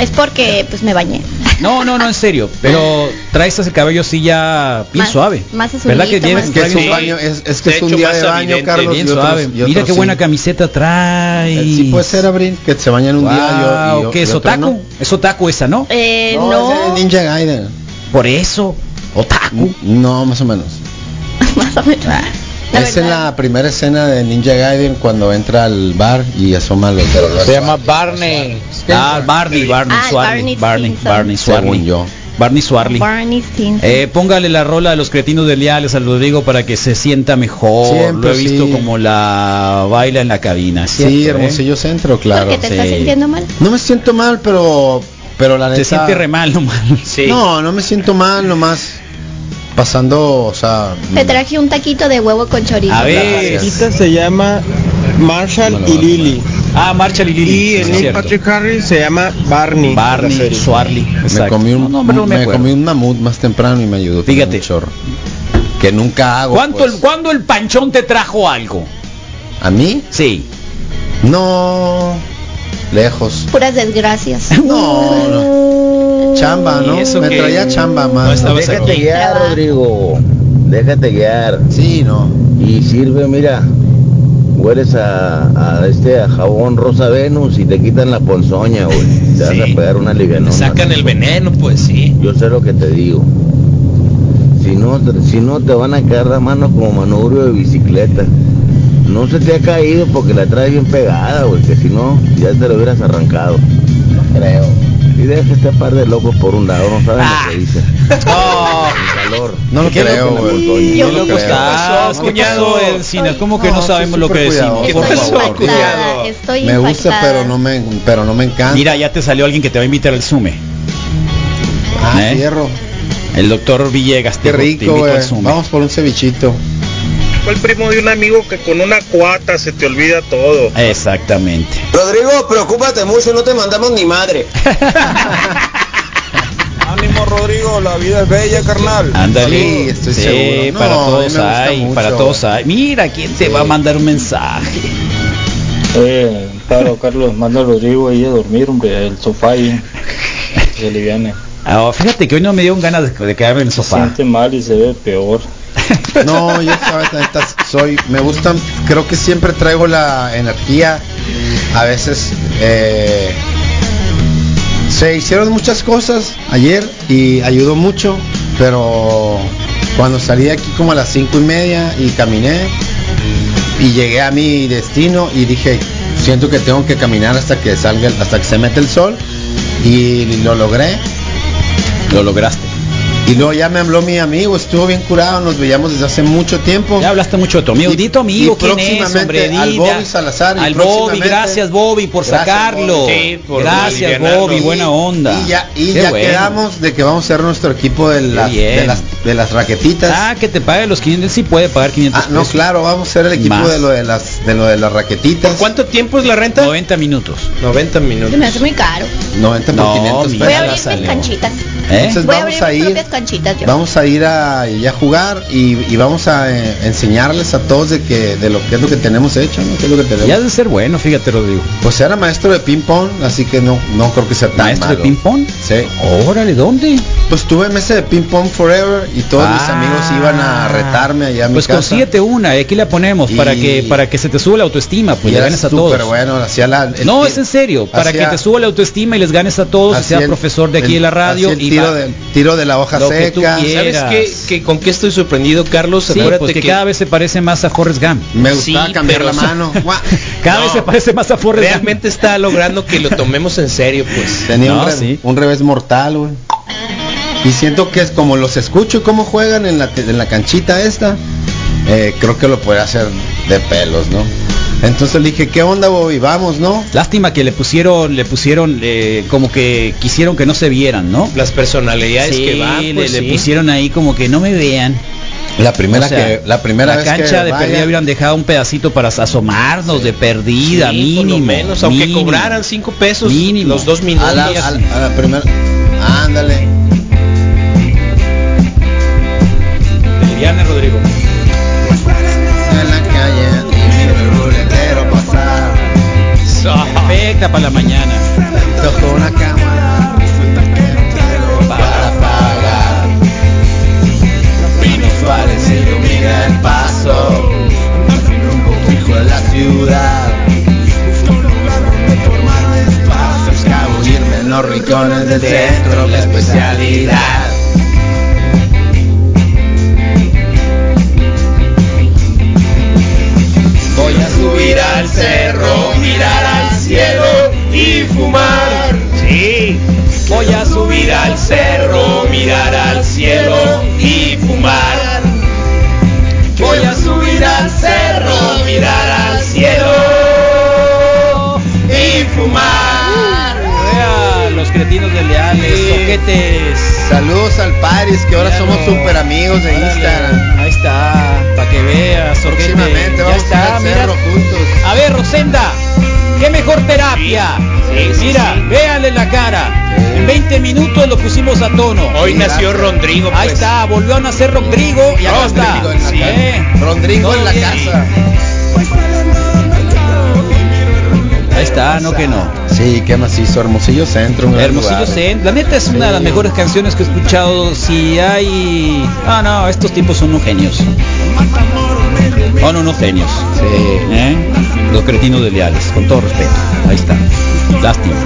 es porque pues me bañé. No, no, no, en serio. Pero traes ese cabello así ya bien Más- suave. más azulito, ¿Verdad que más tienes Es que es un baño, es, que es un hecho día de baño, evidente, Carlos. bien y otros- suave. y otros Mira qué buena sí. camiseta trae. Eh, Sí puede ser, Abril, que se bañan un día y yo- y yo- ¿Qué es otaku? no. Es otaku esa, ¿no? Eh, No, no, es de Ninja Gaiden. Por eso. Otaku. No, más o menos. <laughs> más o menos. La es en verdad. la primera escena de Ninja Gaiden cuando entra al bar y asoma los Se llama Barney. Ah, Barney, Barney, Ah, Barney Barney. Barney, Swarley. yo. Barney Swarley. Barney Stinson. Eh, póngale la rola de los cretinos de Leales al Rodrigo para que se sienta mejor. Siempre, Lo he visto sí. como la baila en la cabina. ¿cierto, Sí, eh? Hermosillo Centro, claro. ¿Por qué te estás sí. sintiendo mal? No me siento mal, pero pero la neta Se siente re mal, no mal. Sí. No, no me siento mal, nomás pasando, o sea, Te traje un taquito de huevo con chorizo. A ver. Se llama Marshall Bueno, y. Lily. Ah, Marcha Lili. Y el Neil Patrick Harris se llama Barney. Barney. Swarley. me comí un No, no, pero no me me, acuerdo. comí un mamut más temprano y me ayudó Fíjate. un chorro. Que nunca hago. ¿Cuánto pues. el, ¿Cuándo el panchón te trajo algo? ¿A mí? Sí. No. Lejos. Puras desgracias. No, no. Chamba, ¿no? ¿Y eso Me traía chamba No más. estabas Déjate aquí. guiar. Rodrigo. Déjate guiar. Sí, no. Y sirve, mira, hueles a, a este a jabón rosa Venus y te quitan la ponzoña, güey. Te vas Sí. a pegar una livianona. Sacan el veneno, pues sí. Yo sé lo que te digo. Si no, te- si no te van a quedar la mano como manubrio de bicicleta. No se te ha caído porque la traes bien pegada, güey, que si no, ya te lo hubieras arrancado. Creo. Y deja este par de locos por un lado, no saben Ah. lo que dicen. Oh, El calor. No lo creo, güey. No lo creo. pasó, cuñado cuñado? Encina. ¿Cómo que no, No, sabemos lo que decimos? ¿Qué Por favor. impactada, estoy Me gusta, pero no me pero no me encanta. Mira, ya te salió alguien que te va a invitar al Sume. ah, ¿eh? hierro. El doctor Villegas. te- Qué te rico, invito al güey. Sume. Vamos por un cevichito. Fue el primo de un amigo que con una cuata se te olvida todo. Exactamente. Rodrigo, preocúpate mucho, no te mandamos ni madre. <laughs> Ánimo, Rodrigo, la vida es bella, carnal. Ándale. Sí, estoy Sí, seguro. para No, a mí todos hay, mucho. para todos hay. Mira, ¿quién te Sí. va a mandar un mensaje? Eh, claro, Carlos, manda a Rodrigo ahí a dormir, hombre, el sofá ahí. Se. Ah, fíjate que hoy no me dio ganas de, de quedarme en el Se sofá. siente mal y se ve peor. <laughs> No, yo sabes, neta, soy, me gustan, creo que siempre traigo la energía. A veces eh, se hicieron muchas cosas ayer y ayudó mucho, pero cuando salí de aquí como a las cinco y media y caminé y llegué a mi destino y dije, siento que tengo que caminar hasta que salga, hasta que se mete el sol y lo logré. Lo lograste. Y luego ya me habló mi amigo, estuvo bien curado, nos veíamos desde hace mucho tiempo. Ya hablaste mucho de tu amigo. Y- Di tu amigo, y ¿quién es, próximamente hombre? al Bobby. Salazar y Al Bobby, gracias Bobby por Gracias, sacarlo. Bobby. Sí, por gracias. Bobby, buena onda. Y ya, y ya bueno. quedamos de que vamos a ser nuestro equipo de las, de las, de las raquetitas. Ah, que te pague los 500, sí puede pagar 500 Ah, no, pesos. claro, vamos a ser el equipo Más. de lo de las de lo de las raquetitas. ¿Cuánto tiempo es la renta? 90 minutos. 90 minutos. Se me hace muy caro. 90 por No, 500 mira, Voy a abrir mis canchitas. ¿Eh? Entonces Voy a vamos abrir a ir, canchitas yo. vamos a ir a, jugar y, y vamos a eh, enseñarles a todos de que de lo que es lo que tenemos hecho, ¿no? ¿Qué es lo que tenemos? Ya de ser bueno, fíjate, Rodrigo. Pues era maestro de ping pong, así que no, no creo que sea tan ¿Maestro de ping pong? Sí. Órale, ¿dónde? Pues tuve mesa de ping pong forever y todos mis Ah. amigos iban a retarme allá a mi Pues casa. consíguete una, y aquí la ponemos para que para que se te suba la autoestima, pues y le ganes a todos. bueno, hacía la el No, es en serio, para que te suba la autoestima y les ganes a todos, y sea el- profesor de aquí el- de la radio y tiro, va- de, tiro de la hoja Lo que tú seca. quieras. ¿Sabes qué, que con qué estoy sorprendido, Carlos? Sí, Acuérdate pues que, que cada vez se parece más a Forrest Gump. Me gustaba cambiar la mano. <laughs> Cada No. vez se parece más a Forrest Gump. realmente está logrando que lo tomemos en serio, pues. Tenía No, un, re- sí. un revés mortal, güey. Y siento que es como los escucho y cómo juegan en la, en la canchita esta. eh, creo que lo puede hacer de pelos, ¿no? Entonces le dije, ¿qué onda, Bobby? Vamos, ¿no? Lástima que le pusieron, le pusieron eh, como que quisieron que no se vieran, ¿no? Las personalidades Sí, que van, le, pues le sí. pusieron ahí como que no me vean. La primera O sea, que la primera la vez que cancha de vaya- perdida hubieran dejado un pedacito para asomarnos de perdida, Sí, por lo mínimo. menos, aunque mínimo. cobraran cinco pesos Mínimo. los dos minutos. a la, a la- a la primera. Ándale. Liliana Rodrigo. Para la mañana. Tocó una cama para pagar. Pino Suárez ilumina el paso. Fijo en la ciudad. Escabullirme en los rincones del centro, la especialidad. Voy a subir al cerro, Voy a subir al cerro, mirar al cielo y fumar. Voy a subir al cerro, mirar al cielo y fumar. Vea, los cretinos de leales, Sí. soquetes. Saludos al Paris, que ahora somos super amigos de Órale, Instagram. Ahí está, para que veas. Próximamente Ya vamos está, al mira. cerro juntos. A ver, Rosenda, qué mejor terapia. Sí, sí, Mira, sí. véanle la cara. En 20 minutos lo pusimos a tono. Hoy Sí, nació gracias. Rodrigo. Ahí pues. está, volvió a nacer Rodrigo y acá está. Rodrigo en la Sí. casa. Rodrigo en la Todo bien. casa. Ahí está, no que no. Sí, qué macizo, Hermosillo Centro. un Hermosillo. Zen. La neta es una de las mejores canciones que he escuchado. Si hay. Ah, no, estos tipos son unos genios. Son unos genios. Sí. ¿Eh? Los cretinos de leales, con todo respeto. Ahí está. Lástima.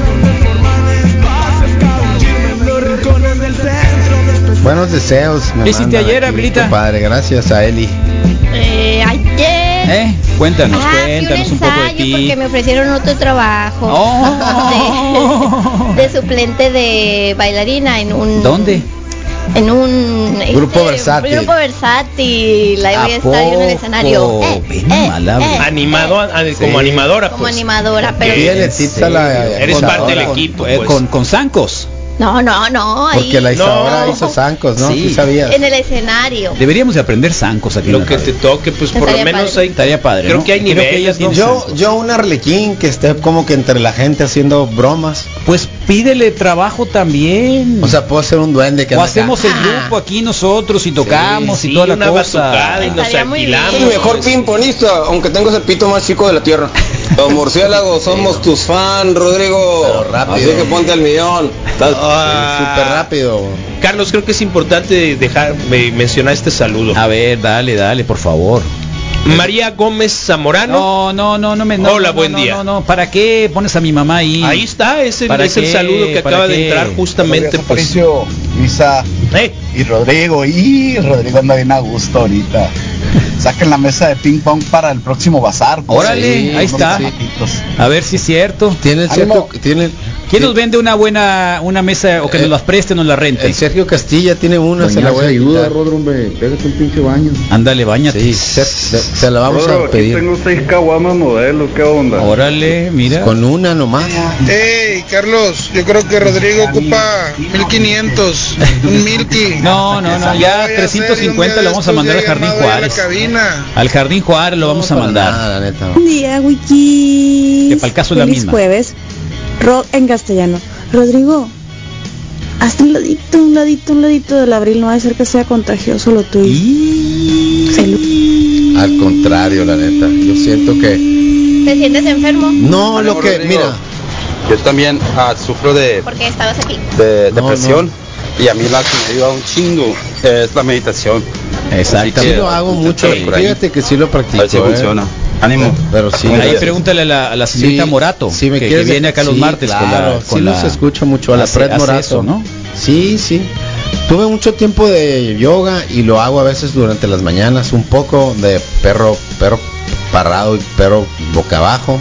Buenos deseos. me ¿Qué hiciste ayer, qué Padre, gracias a Eli. Eh, ayer. ¿Eh? Cuéntanos, Ah, cuéntanos un un poco de ensayo ti. porque me ofrecieron otro trabajo Oh. <laughs> de, de suplente de bailarina en un ¿Dónde? En un Grupo versátil. grupo versátil ahí ¿A voy a estar en el escenario Eh, Ven, eh, malable. eh, Animado, a- como Sí. animadora, como pues. animadora pero tips a la Eres parte del con- equipo, Eh, pues. con, con zancos. no no no ahí Porque la Isadora No. hizo zancos, ¿no? Sí. Sí, sabías. en el escenario Deberíamos de aprender zancos aquí. Lo que radio. te toque, pues por lo menos padre. hay. Estaría padre. Creo ¿no? que hay niveles, tiene Yo, yo un arlequín que esté como que entre la gente haciendo bromas. Pues pídele trabajo también. O sea, puedo ser un duende que o acá. hacemos el grupo aquí nosotros y tocamos Sí, y toda la una cosa. y nos Estaría muy bien. alquilamos. Soy El mejor pimponista, aunque tengo el pito más chico de la tierra. Los murciélagos somos tus fans, Rodrigo. Pero rápido. Así que ponte al millón. Estás- Ah, Súper rápido. Carlos, creo que es importante dejar me- mencionar este saludo. A ver, dale, dale, por favor. María Gómez Zamorano. No, no, no, no me. no, Hola, no, buen no, día. No, no, ¿para qué pones a mi mamá ahí? Ahí está, es el, ¿Para es el saludo que ¿Para acaba de qué? entrar justamente. Pues, Misa Eh, y Rodrigo. Y Rodrigo anda bien a gusto ahorita. Saquen la mesa de ping pong para el próximo bazar. pues. Órale, Sí, ahí está. A ver si es cierto. Tiene el. Sergio, tiene, ¿Quién nos vende una buena una mesa o que nos las preste, nos la rente? el Sergio Castilla tiene una, se la voy a quitar. Rodro, hombre. Pégate un pinche baño. Ándale, bañate. Sí, se, se- se la vamos Rodro, a aquí pedir. tengo seis caguamas modelo, ¿qué onda? Órale, mira. Con una nomás. Hey, Carlos, yo creo que Rodrigo ocupa 1500, <laughs> un Milky. No, no, no, ya Voy a hacer, y un 350 día lo vamos a mandar al Jardín Juárez. Al Jardín Juárez lo vamos a Para mandar. nada, la neta. Buen día, Wiki. Que pa'l caso es la misma. jueves. Ro en castellano. Rodrigo, Hasta un ladito, un ladito, un ladito del abril. No va a ser que sea contagioso lo tuyo. Salud. Al contrario, la neta. Yo siento que. ¿Te sientes enfermo? No, lo que. Rodrigo. Mira. Yo también ah, sufro de, Porque estabas aquí. de depresión y a mí la que me ayuda un chingo es la meditación. Exacto. Sí lo hago mucho. Fíjate que sí lo practico. A ver si ¿eh? funciona. Ánimo. Pero sí. Ahí gracias. pregúntale a la, a la señorita Sí, Morato, si me que, viene acá los sí, martes con claro, la... sí Con los la- escucho mucho, a la hace- Fred Morato. eso, ¿no? Sí, sí. Tuve mucho tiempo de yoga y lo hago a veces durante las mañanas, un poco de perro, perro parado y perro boca abajo.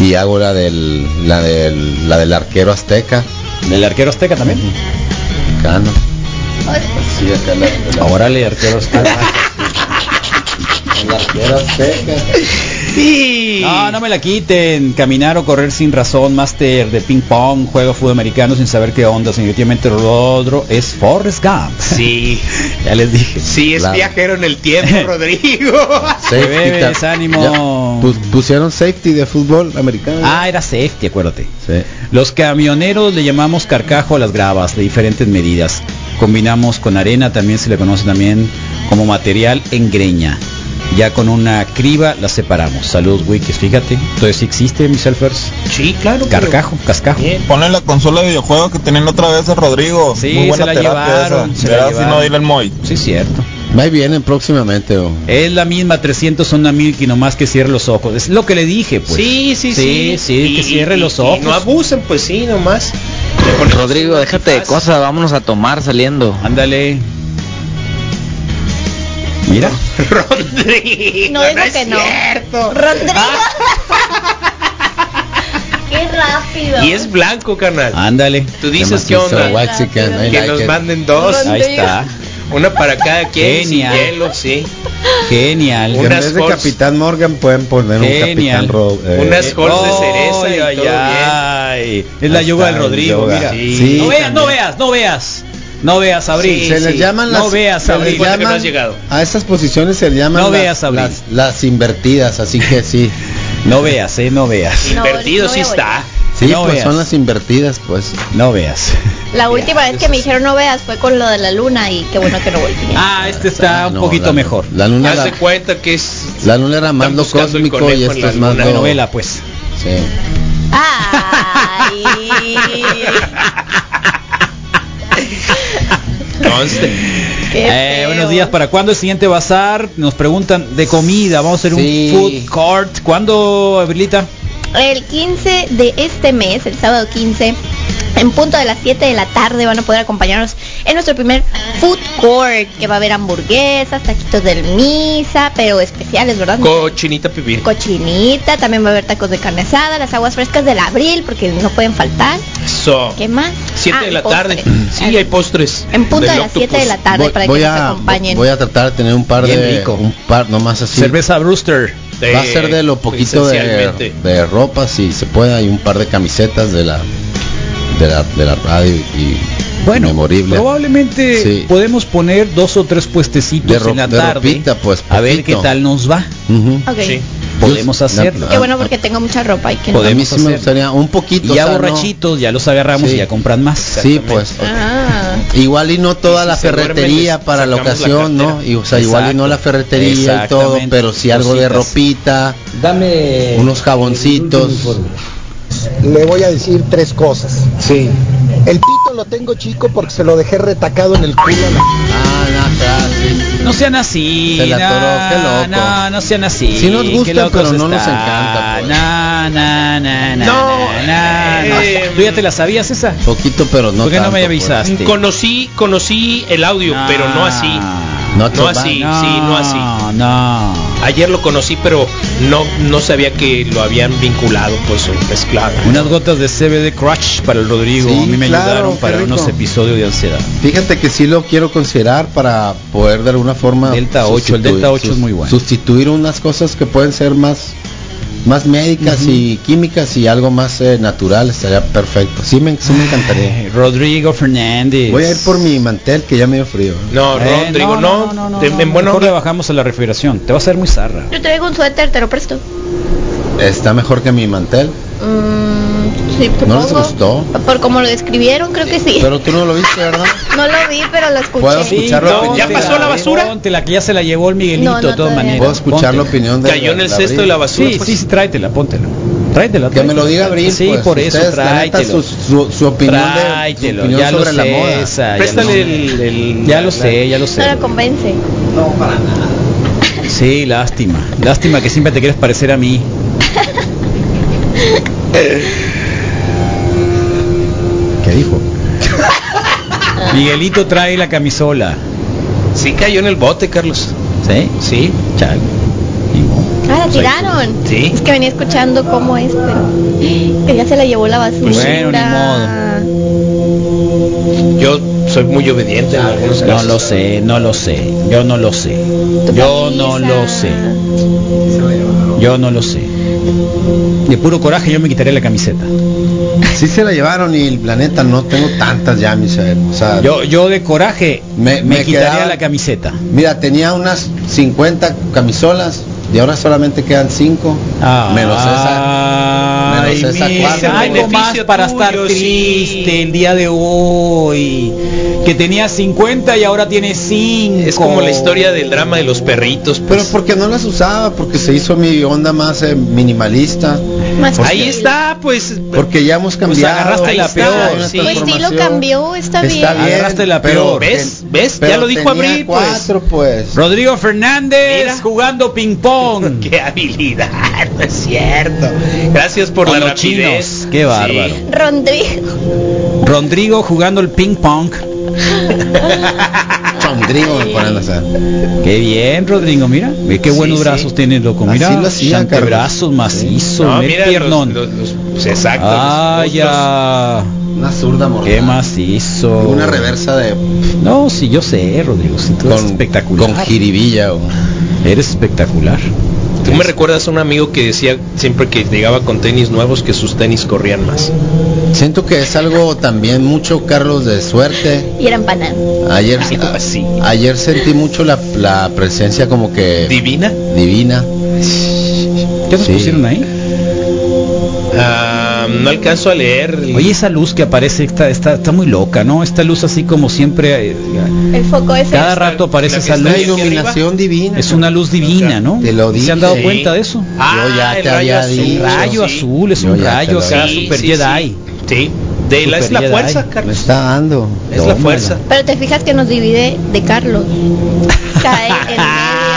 Y hago la del, la del, la del arquero azteca. ¿Del arquero azteca también? Acá, ¿no? Sí, acá la, la- Órale, arquero azteca. <laughs> No, no me la quiten. Caminar o correr sin razón, máster de ping pong, juego fútbol americano sin saber qué onda. Definitivamente lo otro es Forrest Gump. Sí. <laughs> ya les dije. Sí, es Claro. viajero en el tiempo, <laughs> Rodrigo. <laughs> Safety bebes, ánimo. Pusieron safety de fútbol americano. Ah, era safety, acuérdate. Sí. Los camioneros le llamamos carcajo a las gravas de diferentes medidas. Combinamos con arena, también se le conoce también como material en greña. Ya con una criba la separamos. Salud, wikis, fíjate. Entonces sí existe, mis selfers. Sí, claro. pero- Carcajo, cascajo. Bien. Ponle la consola de videojuegos que tenían otra vez a Rodrigo. Sí, Muy buena se la terapia llevaron, esa. se la si llevaron. no dile el Moy. Sí, cierto. Ahí vienen próximamente. o- Es la misma 300 una Milky, nomás que cierre los ojos. Es lo que le dije, pues. Sí, sí, sí. Sí, sí, que cierre y- los y ojos. no abusen, pues sí, nomás. Rodrigo, déjate de cosas, vámonos a tomar saliendo. Ándale. Mira. <laughs> Rodrigo. No digo es que no. cierto. Rodrigo. <laughs> Qué rápido. Y es blanco, carnal. Ándale. Tú dices qué onda. Waxican, Que like nos it. manden dos. Ahí está. Una para cada quien sin Genial. hielo, sí. Genial. En Unas vez de. Capitán Morgan pueden poner un Genial. Capitán Ro- eh, Unas Eh, de ay, cereza y ay, todo ay. Es la yoga del Rodrigo, yoga. mira. Sí, no veas, no veas, no veas. No veas, Abril. se les llaman las No veas, se les Abril. Cuenta que no llaman- has llegado. a esas posiciones se llaman No las, veas, Abril. las, las invertidas así que sí <laughs> No veas, eh, no veas. No, Invertido no sí está. sí No pues veas. son las invertidas pues No veas. <laughs> La última vez que me dijeron no veas fue con lo de la luna y qué bueno que no volví. <laughs> Ah, este está un No, poquito la- mejor. la luna era, cuenta que es. la luna era más lo cósmico y esto es más lo Novela, pues. sí. Ay. Conste. <laughs> Eh, buenos días, ¿para cuándo el siguiente bazar? Nos preguntan de comida, vamos a hacer Sí. un food court. ¿Cuándo, Abrilita? El 15 de este mes, el sábado 15, en punto de las 7 de la tarde van a poder acompañarnos en nuestro primer food court, que va a haber hamburguesas, taquitos del misa, pero especiales, ¿verdad? Cochinita pibil. Cochinita, también va a haber tacos de carne asada, las aguas frescas del abril, porque no pueden faltar. Eso. ¿Qué más? 7 Ah, de la tarde. Sí, hay postres. En punto de las 7 de la tarde voy, para voy que nos a acompañen. voy a tratar de tener un par Bien de rico. un par nomás así Cerveza Brewster. De- va a ser de lo poquito de, de ropa si se puede hay un par de camisetas de la de la, de la radio y Bueno, memorable probablemente Sí. podemos poner dos o tres puestecitos De ro- en la de tarde. ropita, pues, a ver qué tal nos va. Sí. Podemos hacerlo. Qué bueno porque tengo mucha ropa y que no. Podemos sí me gustaría un poquito Y ya o sea, no- borrachitos, ya los agarramos Sí. y ya compran más. sí pues Ah. igual y no toda Y si la ferretería para la ocasión no y o sea igual y no la ferretería y todo pero sí algo de ropita Dame unos jaboncitos Le voy a decir tres cosas. Sí. El pito lo tengo chico porque se lo dejé retacado en el culo. a la- ah no, claro, sí. No sean así. Se la atoró, no, qué loco. No, no sean así. Sí nos gusta, pero no nos están. encanta, pues. Na, na, na, No, na, na. eh, ¿Tú ya te la sabías esa? poquito pero no ¿Por qué no tanto, me pues. avisaste? Conocí, conocí el audio, pero no así. Not No so así, sí, no así. No. Ayer lo conocí, pero no, no sabía que lo habían vinculado, pues, mezclado. Unas gotas de CBD Crutch para el Rodrigo. Sí, a mí me claro, ayudaron para rico. unos episodios de ansiedad. Fíjate que sí lo quiero considerar para poder de alguna forma Delta 8, el Delta 8 es muy bueno. Sustituir unas cosas que pueden ser más más médicas y químicas y algo más eh, natural estaría perfecto. Sí me, sí me encantaría. Ay, <laughs> Rodrigo Fernández. Voy a ir por mi mantel que ya me dio frío. No, Eh, Rodrigo, no. de- en buena Mejor le bajamos a la refrigeración. Te va a hacer muy zarra. Yo traigo un suéter, te lo presto. Está mejor que mi mantel. Mm, Sí, ¿No les gustó? Por como lo describieron, creo que sí. Pero tú no lo viste, <laughs> ¿verdad? No lo vi, pero lo escuché. ¿Puedo escuchar la no, opinión? ¿Ya pasó la basura? Ponte la que ya se la llevó el Miguelito No, no, de todas maneras. ¿Puedo escuchar la opinión de Cayó en el la cesto de la basura. Sí, pues. sí, sí, tráetela, póntela. Tráetela, Que me lo diga tráetela. Abril. Sí, pues, por eso, la tráetelo. su, su, su opinión, de, su Tráetelo, opinión ya lo sobre la sé, moda. esa, ya Préstale lo sé. el, el- Ya la- lo sé, ya lo sé. No la convence. Sí, lástima. Lástima que siempre te quieres parecer a mí. <laughs> ¿Qué dijo? <laughs> Miguelito trae la camisola. Sí cayó en el bote, Carlos. ¿Sí? Sí. Chale. Ah, la tiraron. Sí. Es que venía escuchando cómo es, pero que ya se la llevó la basura. Pues bueno, ni Yo soy muy obediente en algunos No lo sé, no lo sé. Yo no lo sé. Yo no lo sé. Yo no lo sé. De puro coraje yo me quitaría la camiseta. Sí se la llevaron y la neta no tengo tantas ya, Misael. O sea, Yo, yo de coraje me, me quitaría quedaba- la camiseta. mira, tenía unas 50 camisolas y ahora solamente quedan 5. menos esa. Ay, menos esa mira, cuarta. algo más para tuyo, estar triste el día de hoy. Que tenía 50 y ahora tiene 5. Es como la historia del drama de los perritos. Pero Pues. porque no las usaba, porque se hizo mi onda más eh, minimalista. Más Ahí está, pues. Porque ya hemos cambiado. agarraste la peor, sí. Tu estilo transformación. cambió, está, Está bien, Agarraste la pero- peor. ¿Ves? ¿Ves? pero ya lo dijo Abril, pues. cuatro, pues. Rodrigo Fernández Mira. jugando ping pong. <laughs> Qué habilidad, <laughs> no es cierto. Gracias por Con la los rapidez. chinos, qué bárbaro. Rodrigo. Rodrigo jugando el ping pong. <laughs> Chondrigo me ponen a hacer. Qué bien, Rodrigo, mira. Ve qué Sí, buenos sí. brazos tiene, loco. Mira, Así lo hacía, antebrazos macizos, No, mira los, piernón. los- los- pues, exacto. Ah, ya. Una zurda mortal. Qué macizo. Una reversa de No, sí, yo sé, Rodrigo. Sí, eres con, espectacular. con jiribilla. o- Eres espectacular. Tú me recuerdas a un amigo que decía siempre que llegaba con tenis nuevos que sus tenis corrían más. Siento que es algo también mucho, Carlos, de suerte. Y eran panas. Ayer, Ay, pues sí. ayer sentí mucho la, la presencia como que Divina. divina. ¿Qué nos Sí. pusieron ahí? Ah, no alcanzo a leer. el- Oye, esa luz que aparece está, está, está muy loca, ¿no? Esta luz así como siempre, eh, El foco ese. cada rato aparece esa luz. Iluminación divina. Es una luz divina, ¿no? Te lo ¿Se han dado dije. cuenta de eso? Ah, Yo ya el te rayo había azul. dicho. Un rayo Sí. azul, es Yo un rayo acá, Sí, super sí, Jedi. sí. Sí. De la, es la fuerza. Me Carlos. está dando. Es la fuerza. Pero te fijas que nos divide de Carlos. Cae en <laughs> medio.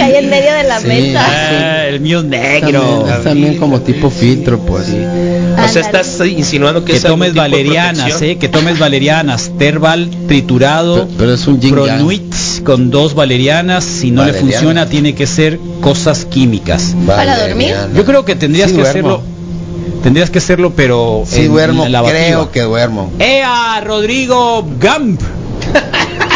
Cae en medio de la Sí. mesa. Ah, el mío negro. También, es también como tipo filtro, pues. O sea, estás insinuando que, Que es algún tomes valerianas, eh, que tomes valerianas, Terbal triturado, Pero, pero es un. Pronuit con dos valerianas, si no le funciona tiene que ser cosas químicas. ¿Para dormir? Yo creo que tendrías Sí que duermo. hacerlo, tendrías que hacerlo, pero Sí en duermo, la creo que duermo. ¡Ea, Rodrigo Gump! <laughs>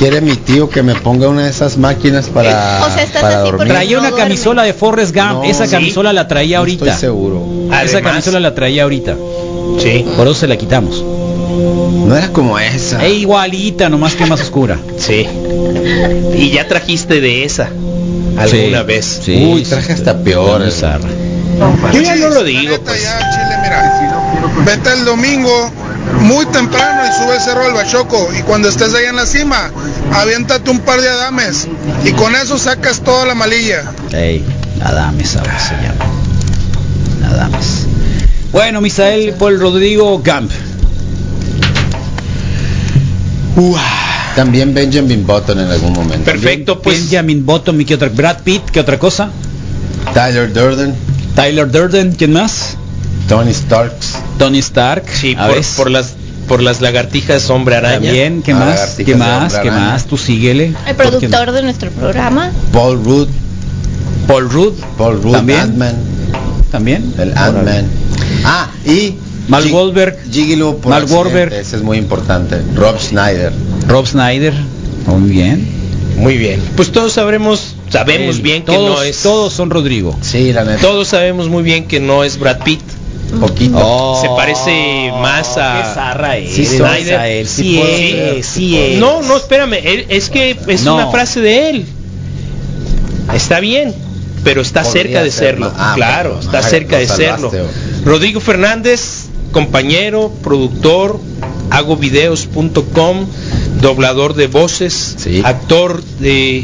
Quiere mi tío que me ponga una de esas máquinas para, O sea, estás para así porque- Traía no una duerme. camisola de Forrest Gump, No, esa sí. camisola la traía No ahorita. estoy seguro. Esa Además- camisola la traía ahorita. Sí. Por eso se la quitamos. No era como esa. E igualita, nomás que más oscura. <laughs> Sí. Y ya trajiste de esa alguna Sí, vez. sí, Uy, traje hasta peor. Yo ya no lo digo, pues. ya, Chile, mira, vete el domingo muy temprano y sube el cerro del Bachoco y cuando estés ahí en la cima, aviéntate un par de adames y con eso sacas toda la malilla. Ey, Adames ahora se llama. Adames. Bueno, Misael Paul Rodrigo Gump. También Benjamin Button en algún momento. Perfecto, pues. Benjamin Bottom y qué otra. Brad Pitt, ¿qué otra cosa? Tyler Durden, Tyler Durden, ¿quién más? Tony Starks. Tony Stark. Sí, a por, las por las lagartijas hombre araña. También, ¿qué Ah, más? ¿Qué más? ¿Qué más? Tú síguele. El productor de nuestro programa. Paul Rudd. Paul Rudd. Paul Rudd, También. Ant-Man. También. El Ant-Man. Ah, y Mal. Gigolo por Mal Wahlberg. Ese es muy importante. Rob Schneider. Rob Snyder. Muy bien. Muy bien. Pues todos sabremos, sabemos bien que todos, no es. Todos son Rodrigo. Sí, la neta. Todos sabemos muy bien que no es Brad Pitt. Poquito. Oh, Se parece más a- Sí Sí, Sí puedo es, sí. No, no, espérame. él- es que es No. una frase de él. Está bien. pero está Podría cerca de serlo. serlo. Ah, claro, está cerca de serlo. Rodrigo Fernández, compañero, productor, hagovideos.com, doblador de voces, actor de,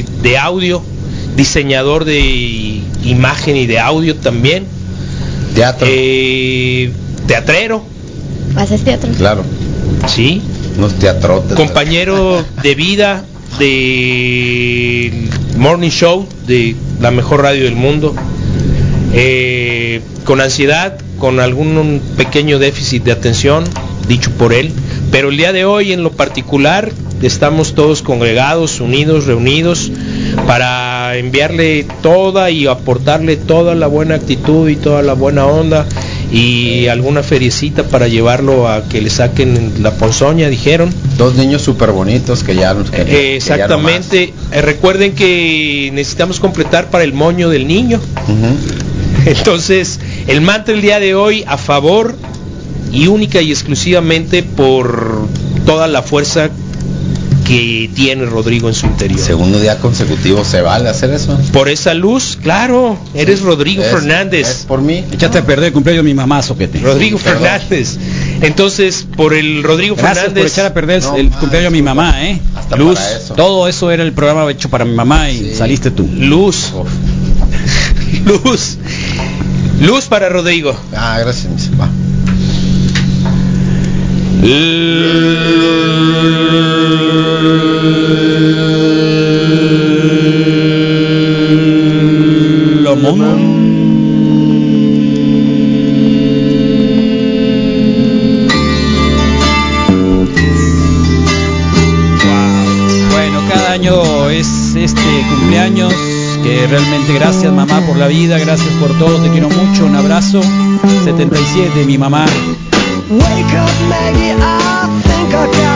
eh, de audio, diseñador de imagen y de audio también. Teatro. teatrero. ¿Haces teatro? Claro. Sí. Unos teatrotes. Compañero de vida del Morning Show de la mejor radio del mundo. Eh, con ansiedad, con algún pequeño déficit de atención, dicho por él. Pero el día de hoy en lo particular estamos todos congregados, unidos, reunidos para enviarle toda y aportarle toda la buena actitud y toda la buena onda y alguna feriecita para llevarlo a que le saquen la ponzoña, dijeron. Dos niños súper bonitos que ya nos. Eh, exactamente. Eh, recuerden que necesitamos completar para el moño del niño. Entonces, el mantra el día de hoy a favor y única y exclusivamente por toda la fuerza que tiene Rodrigo en su interior. Segundo día consecutivo se vale hacer eso. Por esa luz, claro, eres Rodrigo Es- Fernández. es por mí. Echaste a perder el cumpleaños de mi mamá, soquete. Rodrigo Fernández. Entonces, por el Rodrigo Gracias Fernández. por echar a perder el cumpleaños de mi mamá, ¿eh? Luz, para eso. todo eso era el programa hecho para mi mamá y saliste tú. Luz. <laughs> Luz. Luz para Rodrigo. Ah, gracias. Gracias mamá por la vida, gracias por todo, te quiero mucho, un abrazo. 77, mi mamá. Wake up, Maggie, I think I got.